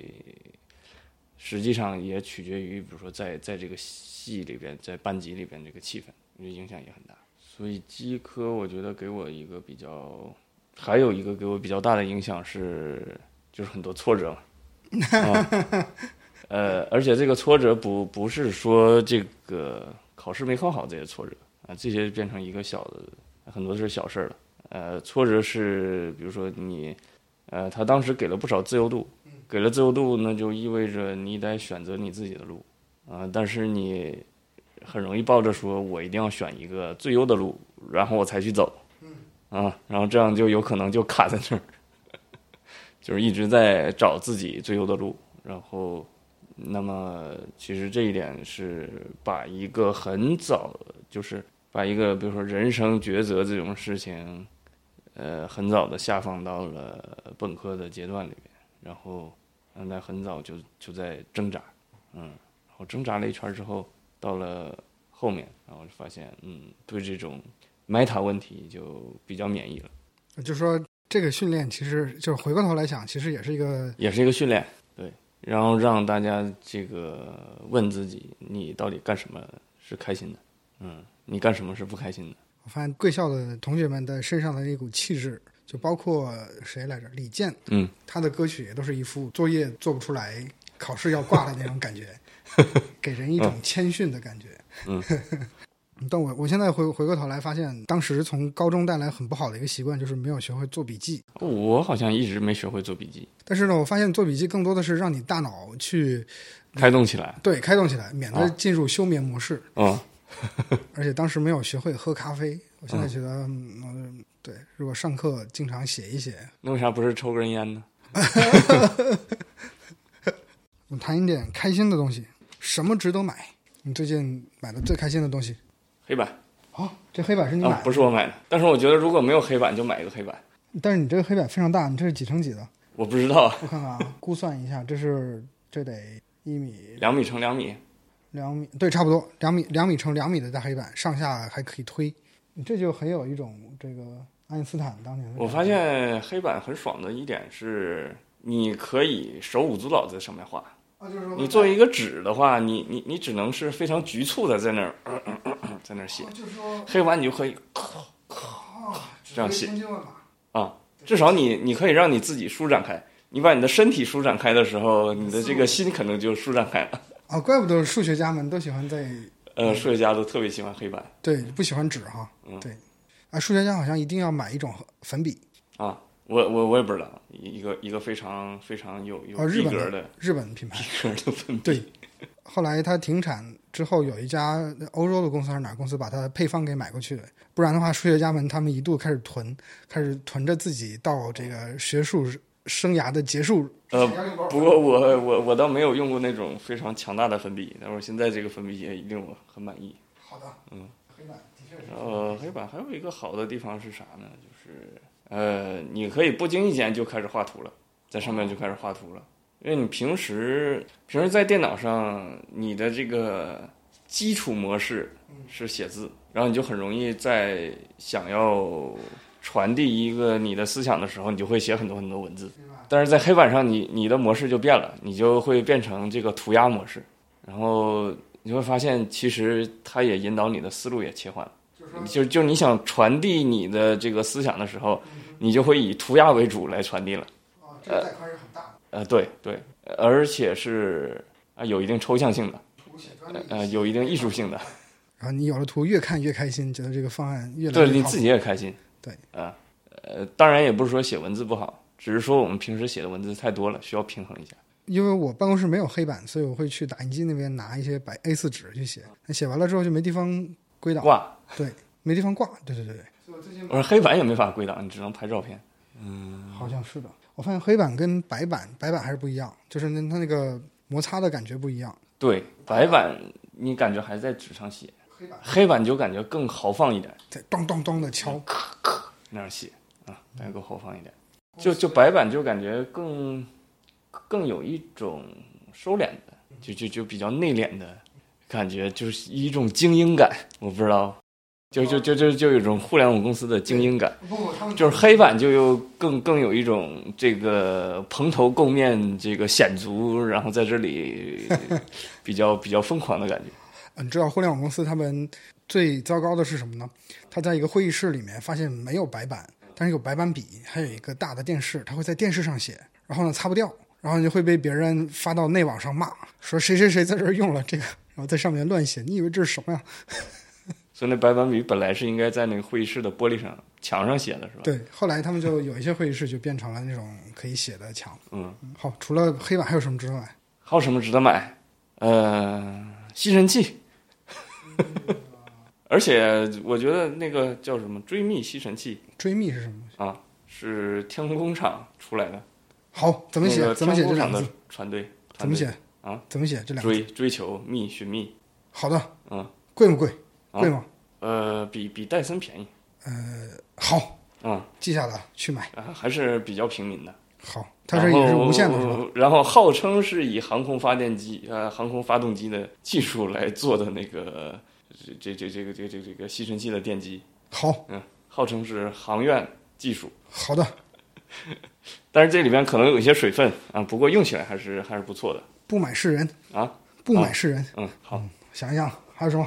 实际上也取决于，比如说在在这个系里边，在班级里边这个气氛，我觉得影响也很大。所以基科我觉得给我一个比较，还有一个给我比较大的影响是，就是很多挫折 呃，而且这个挫折不不是说这个考试没考好这些挫折啊，这些变成一个小的，很多是小事儿了。呃，挫折是比如说你，呃，他当时给了不少自由度。给了自由度，那就意味着你得选择你自己的路，啊，但是你很容易抱着说，我一定要选一个最优的路，然后我才去走，啊，然后这样就有可能就卡在那儿，就是一直在找自己最优的路，然后，那么其实这一点是把一个很早，就是把一个比如说人生抉择这种事情，呃，很早的下放到了本科的阶段里面。然后，让他很早就就在挣扎，嗯，然后挣扎了一圈之后，到了后面，然后就发现，嗯，对这种 meta 问题就比较免疫了。就说这个训练，其实就是回过头来想，其实也是一个，也是一个训练，对。然后让大家这个问自己，你到底干什么是开心的？嗯，你干什么是不开心的？我发现贵校的同学们的身上的那股气质。就包括谁来着？李健，嗯，他的歌曲也都是一副作业做不出来，考试要挂的那种感觉，给人一种谦逊的感觉。嗯，但我我现在回回过头来发现，当时从高中带来很不好的一个习惯，就是没有学会做笔记。我好像一直没学会做笔记。但是呢，我发现做笔记更多的是让你大脑去开动起来，对，开动起来，免得进入休眠模式。嗯，而且当时没有学会喝咖啡，我现在觉得，嗯。对，如果上课经常写一写，那为啥不是抽根烟呢？我们谈一点开心的东西，什么值得买？你最近买的最开心的东西？黑板。哦，这黑板是你买的？不是我买的，但是我觉得如果没有黑板，就买一个黑板。但是你这个黑板非常大，你这是几乘几的？我不知道，我看看啊，估算一下，这是这得一米 两米乘两米，两米，对，差不多两米两米乘两米的大黑板，上下还可以推，你这就很有一种这个爱因斯坦当年的。我发现黑板很爽的一点是，你可以手舞足蹈在上面画。你作为一个纸的话，你你你只能是非常局促的在那儿、呃呃呃呃在那儿写。黑板你就可以，啊，这样写千军万马。至少你你可以让你自己舒展开。你把你的身体舒展开的时候，你的这个心可能就舒展开了。啊，怪不得数学家们都喜欢在呃，数学家都特别喜欢黑板对不喜欢纸哈。嗯对，啊，数学家好像一定要买一种粉笔，啊。我我我也不知道，一个一个非常非常有有哦日本逼格的日本品牌。逼格的粉笔。对，后来它停产之后，有一家欧洲的公司还是哪儿公司把它的配方给买过去的，不然的话，数学家们他们一度开始囤，开始囤着自己到这个学术生涯的结束。呃，不过我我我倒没有用过那种非常强大的粉笔，但是我现在这个粉笔也令我很满意。好的，嗯，黑板的确是。呃，黑板还有一个好的地方是啥呢？就是呃，你可以不经意间就开始画图了，在上面就开始画图了。因为你平时平时在电脑上，你的这个基础模式是写字，然后你就很容易在想要传递一个你的思想的时候，你就会写很多很多文字。但是在黑板上你，你的模式就变了，你就会变成这个涂鸦模式，然后你会发现，其实它也引导你的思路也切换了。就就你想传递你的这个思想的时候，你就会以涂鸦为主来传递了。啊，这个带宽是很大的，呃，对对，而且是啊有一定抽象性的。呃有一定艺术性的，然后你有了图，越看越开心，觉得这个方案越来越对你自己也开心。对啊，呃，当然也不是说写文字不好，只是说我们平时写的文字太多了，需要平衡一下。因为我办公室没有黑板，所以我会去打印机那边拿一些白 A 4纸去写。那写完了之后就没地方归档，挂，没地方挂。对对对对，我说黑板也没法归档，你只能拍照片。嗯好像是的。我发现黑板跟白板，白板还是不一样，就是那它那个摩擦的感觉不一样。对，白板你感觉还在纸上写，黑板黑板就感觉更豪放一点。在咚咚咚的敲，咔咔那样写啊，感觉更豪放一点。就就白板就感觉更更有一种收敛的，就就就比较内敛的感觉，就是一种精英感。我不知道，就就就就就有一种互联网公司的精英感。就是黑板就又更更有一种这个蓬头垢面、这个显足，然后在这里比较比较疯狂的感觉。嗯，你知道互联网公司他们最糟糕的是什么呢？他在一个会议室里面发现没有白板，但是有白板笔，还有一个大的电视，他会在电视上写，然后呢擦不掉，然后就会被别人发到内网上骂，说谁谁谁在这儿用了这个，然后在上面乱写，你以为这是什么呀？所以那白板笔本来是应该在那个会议室的玻璃上、墙上写的，是吧？对，后来他们就有一些会议室就变成了那种可以写的墙。嗯，好，除了黑板还有什么值得买？还有什么值得买？呃，吸尘器。而且我觉得那个叫什么追觅吸尘器追觅是什么东西？啊，是天空工厂出来的。好，怎么写那？个怎么写这两个字？船队？怎么写啊？怎么写这两个字？追追求觅寻觅，好的，嗯，贵不贵？啊贵吗？呃，比比戴森便宜，呃好，嗯记下了，去买。啊，还是比较平民的。好，它是也是无线的，是吧？然后号称是以航空发电机呃航空发动机的技术来做的那个这这这这个这个这个这个吸尘器的电机，好，嗯号称是航院技术，好的，但是这里面可能有一些水分啊，不过用起来还是还是不错的不买是人啊。不买是人。嗯，好，想一想还有什么？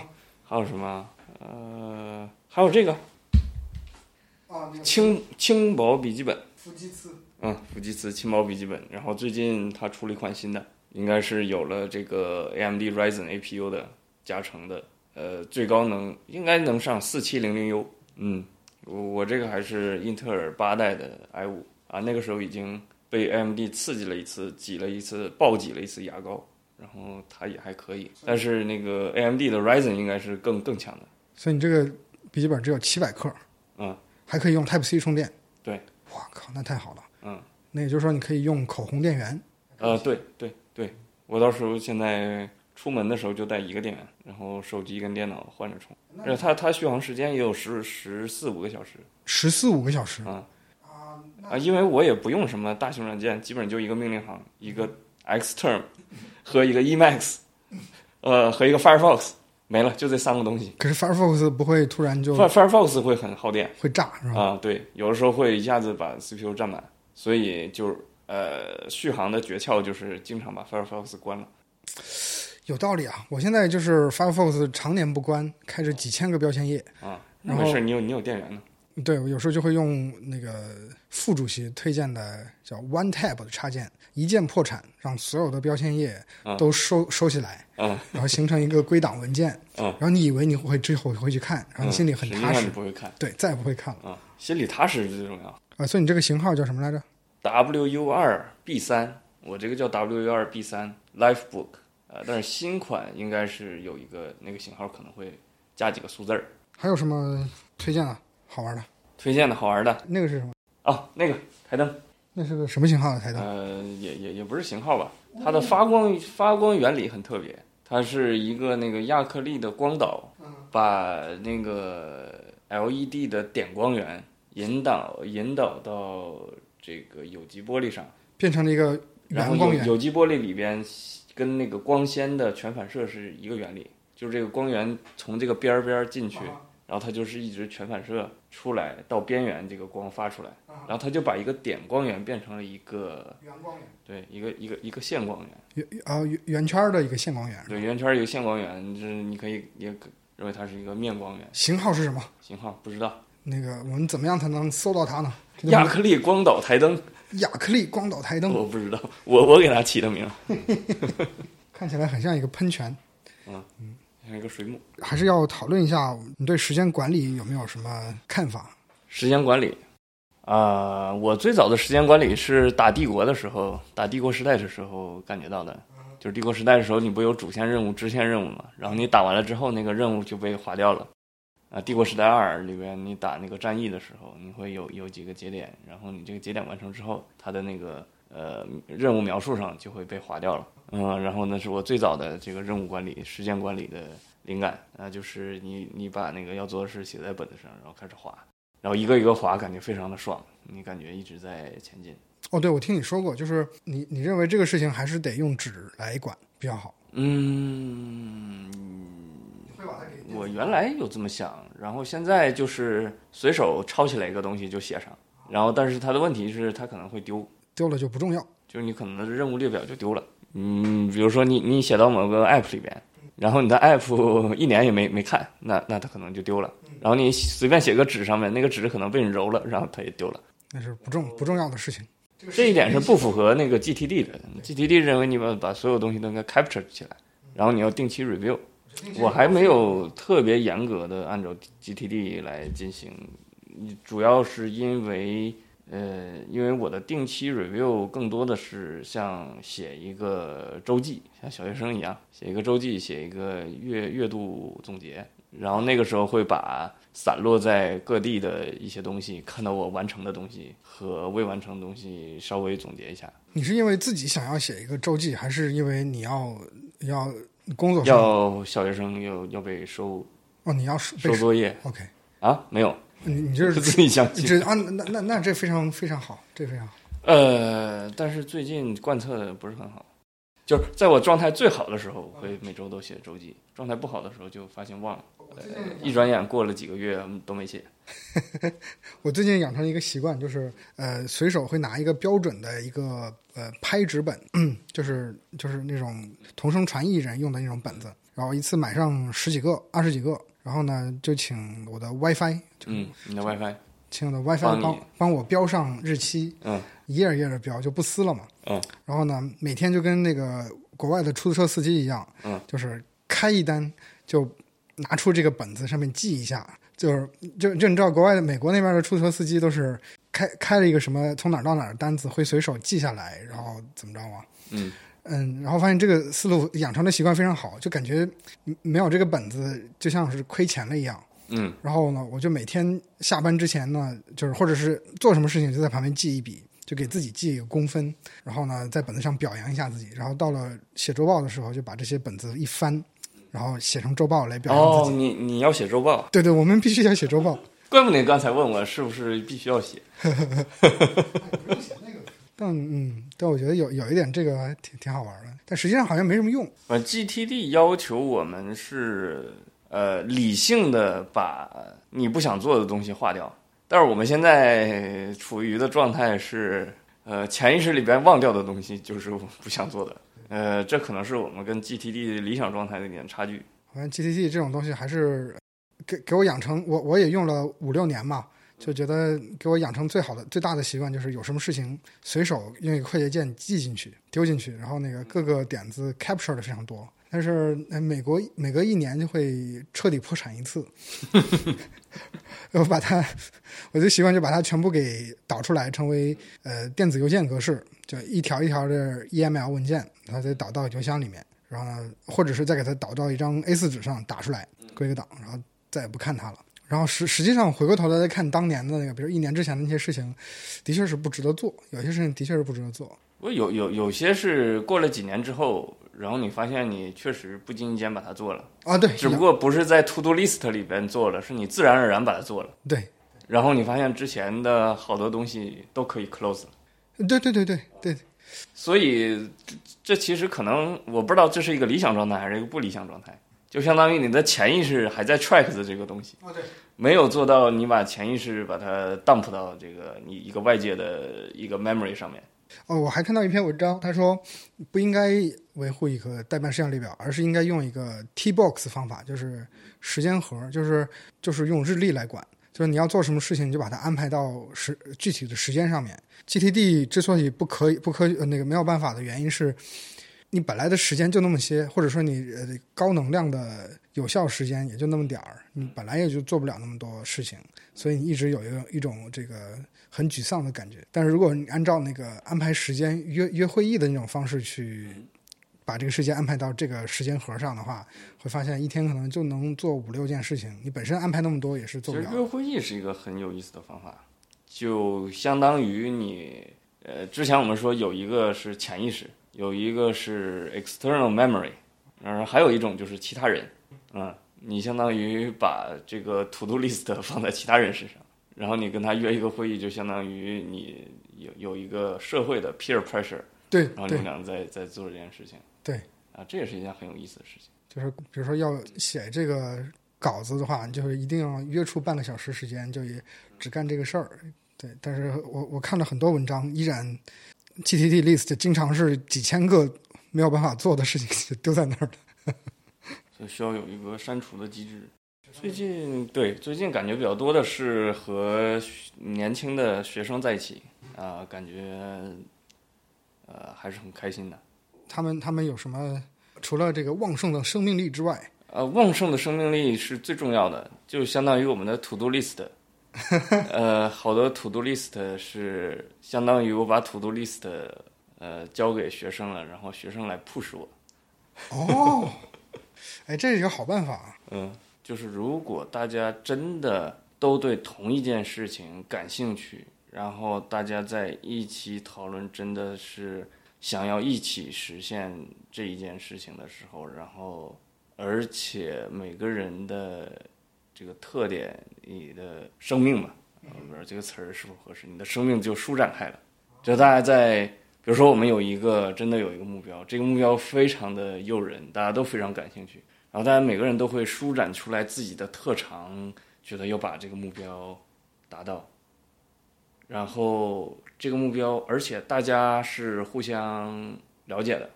还有什么？呃，还有这个啊，那个轻轻薄笔记本。嗯，福基斯轻薄笔记本，然后最近它出了一款新的，应该是有了这个 AMD Ryzen APU 的加成的，呃，最高能应该能上四七零零 U。嗯，我我这个还是英特尔八代的 i 五啊，那个时候已经被 AMD 刺激了一次，挤了一次，暴挤了一次牙膏，然后它也还可以，但是那个 AMD 的 Ryzen 应该是更更强的。所以你这个笔记本只有七百克，嗯，还可以用 Type C 充电。对，哇靠，那太好了。嗯，那也就是说你可以用口红电源。呃，对对对，我到时候现在出门的时候就带一个电源，然后手机跟电脑换着充。而且它它续航时间也有十十四五个小时十四五个小时啊啊，啊，因为我也不用什么大型软件，基本就一个命令行，一个 Xterm 和一个 Emacs，呃，和一个 Firefox，没了，就这三个东西。可是 Firefox 不会突然就 Fire Firefox 会很耗电会炸是吧？啊，对，有的时候会一下子把 CPU 占满，所以就是呃，续航的诀窍就是经常把 Firefox 关了。有道理啊！我现在就是 Firefox 常年不关，开着几千个标签页。啊，然后没事，你有你有电源呢。对，我有时候就会用那个副主席推荐的叫 One Tab 的插件，一键破产，让所有的标签页嗯都收、收起来，嗯然后形成一个归档文件。嗯然后你以为你会之后会去看，然后你心里很踏实，你不会看对，再也不会看了啊，心里踏实最重要。啊。所以你这个型号叫什么来着？WU 二 B 三，我这个叫 WU 二 B 三 Lifebook，呃，但是新款应该是有一个那个型号可能会加几个数字儿。还有什么推荐的好玩的？推荐的好玩的那个是什么？哦，那个台灯，那是个什么型号的台灯？呃，也也也不是型号吧，它的发光发光原理很特别，它是一个那个亚克力的光导，把那个 LED 的点光源引导引导到这个有机玻璃上。变成了一个然后圆光源。有有机玻璃里边跟那个光纤的全反射是一个原理，就是这个光源从这个边儿边儿进去，然后它就是一直全反射出来到边缘，这个光发出来，然后它就把一个点光源变成了一个圆光源。对一个一个一个线光源，圆啊圆圆圈的一个线光源。对圆圈一个线光源，就是你可以也可认为它是一个面光源，型号是什么？型号不知道，那个我们怎么样才能搜到它呢？亚克力光导台灯亚克力光导台灯 我不知道，我我给它起的名，看起来很像一个喷泉。像一个水母。还是要讨论一下你对时间管理有没有什么看法？时间管理，啊、我最早的时间管理是打帝国的时候，打帝国时代的时候感觉到的。就是帝国时代的时候，你不有主线任务、支线任务嘛？然后你打完了之后，那个任务就被划掉了。啊，帝国时代二里边，你打那个战役的时候，你会有有几个节点，然后你这个节点完成之后，它的那个呃任务描述上就会被划掉了。嗯，然后那是我最早的这个任务管理、时间管理的灵感啊，就是你你把那个要做的事写在本子上，然后开始划，然后一个一个划，感觉非常的爽，你感觉一直在前进。哦，对，我听你说过，就是你你认为这个事情还是得用纸来管比较好。嗯，会把它给我原来有这么想，然后现在就是随手抄起来一个东西就写上，然后但是它的问题是它可能会丢，丢了就不重要。就是你可能的任务列表就丢了。嗯，比如说你你写到某个 app 里边，然后你的 app 一年也没没看，那那它可能就丢了。然后你随便写个纸上面，那个纸可能被你揉了，然后它也丢了。那是不重不重要的事情。这一点是不符合那个 GTD 的。GTD 认为你们把所有东西都应该 capture 起来，然后你要定期 review。我还没有特别严格的按照 GTD 来进行，主要是因为呃，因为我的定期 review 更多的是像写一个周记，像小学生一样写一个周记，写一个月月度总结，然后那个时候会把散落在各地的一些东西，看到我完成的东西和未完成的东西稍微总结一下。你是因为自己想要写一个周记，还是因为你要要工作要小学生要要被收哦？你要收收作业 OK？啊？没有，你你这是 自己相信。这啊？那那那这非常非常好，这非常好。呃，但是最近贯彻的不是很好，就是在我状态最好的时候，我会每周都写周记；状态不好的时候就发现忘了，呃，一转眼过了几个月嗯都没写。我最近养成一个习惯，就是呃，随手会拿一个标准的一个呃拍纸本，就是就是那种同声传译人用的那种本子，然后一次买上十几个、二十几个，然后呢就请我的 WiFi，就嗯，你的 WiFi，请我的 WiFi 帮帮帮我标上日期，嗯一页一页的标，就不撕了嘛。嗯。然后呢，每天就跟那个国外的出租车司机一样，嗯，就是开一单就拿出这个本子上面记一下，就是就就你知道国外的美国那边的出租车司机都是开开了一个什么从哪儿到哪儿的单子会随手记下来，然后怎么着嘛。嗯嗯，然后发现这个思路养成的习惯非常好，就感觉没有这个本子就像是亏钱了一样。嗯然后呢，我就每天下班之前呢，就是或者是做什么事情就在旁边记一笔，就给自己记一个工分，然后呢在本子上表扬一下自己，然后到了写周报的时候就把这些本子一翻，然后写成周报来表扬自哦，己。你你要写周报，对对，我们必须要写周报。怪不得你刚才问我是不是必须要写。但嗯，但我觉得有有一点这个还挺挺好玩的，但实际上好像没什么用。呃，GTD 要求我们是呃理性的把你不想做的东西划掉，但是我们现在处于的状态是，呃，潜意识里边忘掉的东西就是我不想做的。呃，这可能是我们跟 GTD 理想状态的一点差距。好像 GTD 这种东西还是给给我养成，我我也用了五六年嘛，就觉得给我养成最好的最大的习惯就是有什么事情随手用一个快捷键记进去丢进去，然后那个各个点子 capture 的非常多。但是呃美国每隔一年就会彻底破产一次，我把它，我就习惯就把它全部给导出来，成为呃电子邮件格式，就一条一条的 EML 文件，然后再导到邮箱里面，然后呢，或者是再给它导到一张 A4 纸上打出来，归个档，然后再也不看它了。然后实实际上回过头来再看当年的那个，比如一年之前的那些事情，的确是不值得做，有些事情的确是不值得做。我有有有些是过了几年之后，然后你发现你确实不经意间把它做了，啊，对，只不过不是在 To Do List 里边做了，是你自然而然把它做了。对，然后你发现之前的好多东西都可以 close 了。对对对对对，所以这这其实可能我不知道这是一个理想状态还是一个不理想状态，就相当于你的潜意识还在 track 的这个东西，没有做到你把潜意识把它 dump 到这个你一个外界的一个 memory 上面。哦，我还看到一篇文章，他说不应该维护一个代办事项列表，而是应该用一个 T box 方法，就是时间盒，就是就是用日历来管，就是你要做什么事情，你就把它安排到时具体的时间上面。GTD 之所以不可以不可以呃那个没有办法的原因是，你本来的时间就那么些，或者说你呃高能量的有效时间也就那么点儿，你本来也就做不了那么多事情，所以你一直有一个一种这个很沮丧的感觉。但是如果你按照那个安排时间约约会议的那种方式去把这个时间安排到这个时间盒上的话，会发现一天可能就能做五六件事情。你本身安排那么多也是做不了。约会议是一个很有意思的方法，就相当于你呃，之前我们说有一个是潜意识，有一个是 external memory，然后还有一种就是其他人，嗯，你相当于把这个 to do list 放在其他人身上，然后你跟他约一个会议，就相当于你有有一个社会的 peer pressure，对对然后你们，俩在在做这件事情，对啊，这也是一件很有意思的事情。就是比如说要写这个稿子的话，就是一定要约出半个小时时间，就也只干这个事儿。对，但是我我看了很多文章，依然 GTD list 经常是几千个没有办法做的事情就丢在那儿的。所以需要有一个删除的机制。最近对最近感觉比较多的是和年轻的学生在一起啊、感觉呃还是很开心的。他们他们有什么？除了这个旺盛的生命力之外，呃，旺盛的生命力是最重要的，就相当于我们的 to do list。呃，好多 to do list 是相当于我把 to do list 呃交给学生了，然后学生来 push 我。哦，哎，这是一个好办法啊。嗯，就是如果大家真的都对同一件事情感兴趣，然后大家在一起讨论，真的是想要一起实现这一件事情的时候，然后而且每个人的这个特点，你的生命嘛，呃不知道这个词儿是否合适，你的生命就舒展开了。就大家在，比如说我们有一个真的有一个目标，这个目标非常的诱人，大家都非常感兴趣。然后大家每个人都会舒展出来自己的特长，觉得要把这个目标达到。然后这个目标，而且大家是互相了解的，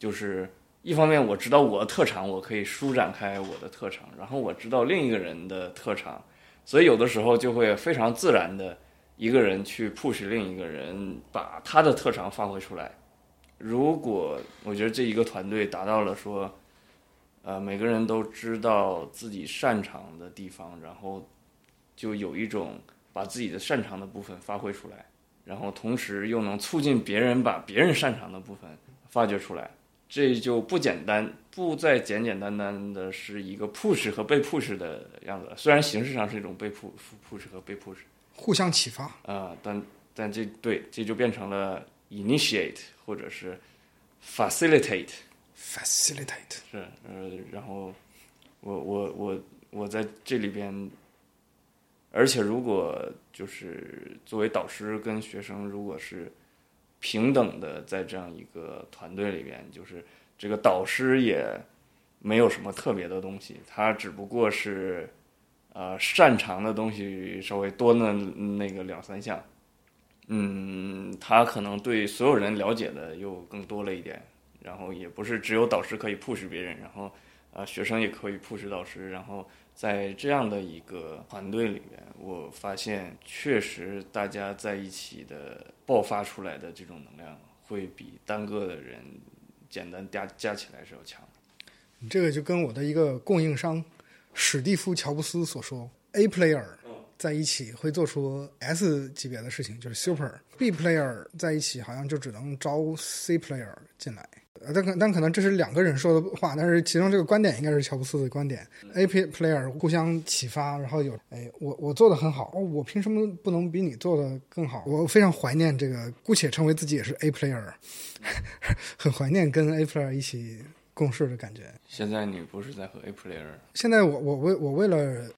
就是一方面我知道我的特长，我可以舒展开我的特长，然后我知道另一个人的特长，所以有的时候就会非常自然的一个人去 push 另一个人，把他的特长发挥出来。如果我觉得这一个团队达到了说，呃，每个人都知道自己擅长的地方，然后就有一种把自己的擅长的部分发挥出来，然后同时又能促进别人把别人擅长的部分发掘出来，这就不简单，不再简简单单的是一个 push 和被 push 的样子了。虽然形式上是一种被 push push 和被 push，互相启发。啊、但但这对这就变成了 initiate 或者是 facilitate。facilitate，是，呃，然后我我我我在这里边而且如果就是作为导师跟学生，如果是平等的在这样一个团队里边，就是这个导师也没有什么特别的东西，他只不过是呃擅长的东西稍微多那那个两三项，嗯，他可能对所有人了解的又更多了一点，然后也不是只有导师可以 push 别人，然后呃学生也可以 push 导师，然后。在这样的一个团队里面，我发现确实大家在一起的爆发出来的这种能量，会比单个的人简单加加起来是要强。这个就跟我的一个供应商史蒂夫·乔布斯所说：“A player 在一起会做出 S 级别的事情，就是 super；B player 在一起好像就只能招 C player 进来。”呃，但可但可能这是两个人说的话，但是其中这个观点应该是乔布斯的观点。A P player 互相启发，然后有哎，我我做的很好，我凭什么不能比你做的更好？我非常怀念这个，姑且称为自己也是 A player，很怀念跟 A player 一起共事的感觉。现在你不是在和 A player？现在我我为我为了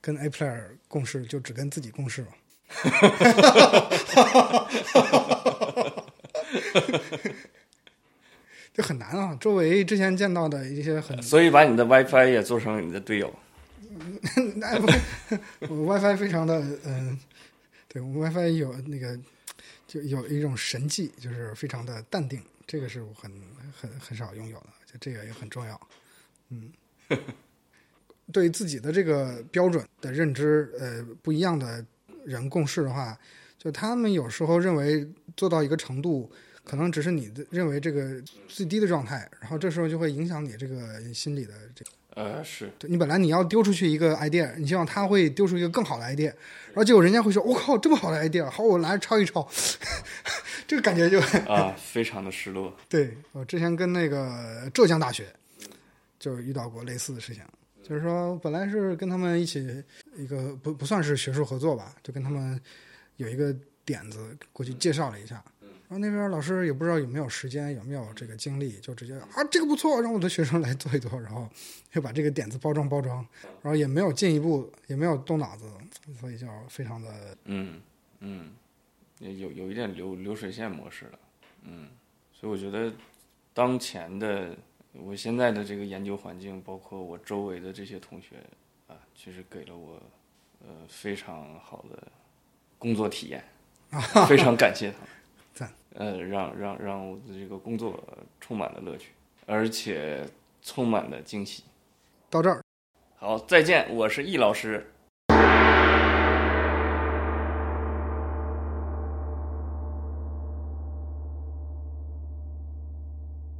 跟 A player 共事，就只跟自己共事嘛。就很难啊！周围之前见到的一些很，所以把你的 WiFi 也做成你的队友。我 WiFi 非常的嗯，对我 WiFi 有那个就有一种神迹，就是非常的淡定，这个是我很很很少拥有的，就这个也很重要。嗯，对自己的这个标准的认知，呃，不一样的人共事的话，就他们有时候认为做到一个程度。可能只是你的认为这个最低的状态，然后这时候就会影响你这个心理的这个。呃，是你本来你要丢出去一个 idea，你希望他会丢出一个更好的 idea，然后结果人家会说：“我靠，这么好的 idea，好，我来抄一抄。”这个感觉就啊，非常的失落。对我之前跟那个浙江大学就遇到过类似的事情，就是说本来是跟他们一起一个不不算是学术合作吧，就跟他们有一个点子过去介绍了一下。然后那边老师也不知道有没有时间，有没有这个精力，就直接啊，这个不错，让我的学生来做一做，然后又把这个点子包装包装，然后也没有进一步，也没有动脑子，所以就非常的嗯嗯，有有一点流流水线模式了，嗯，所以我觉得当前的我现在的这个研究环境，包括我周围的这些同学啊，其实给了我呃非常好的工作体验，非常感谢他们。呃，让让让我的这个工作充满了乐趣，而且充满了惊喜。到这儿，好，再见，我是易老师。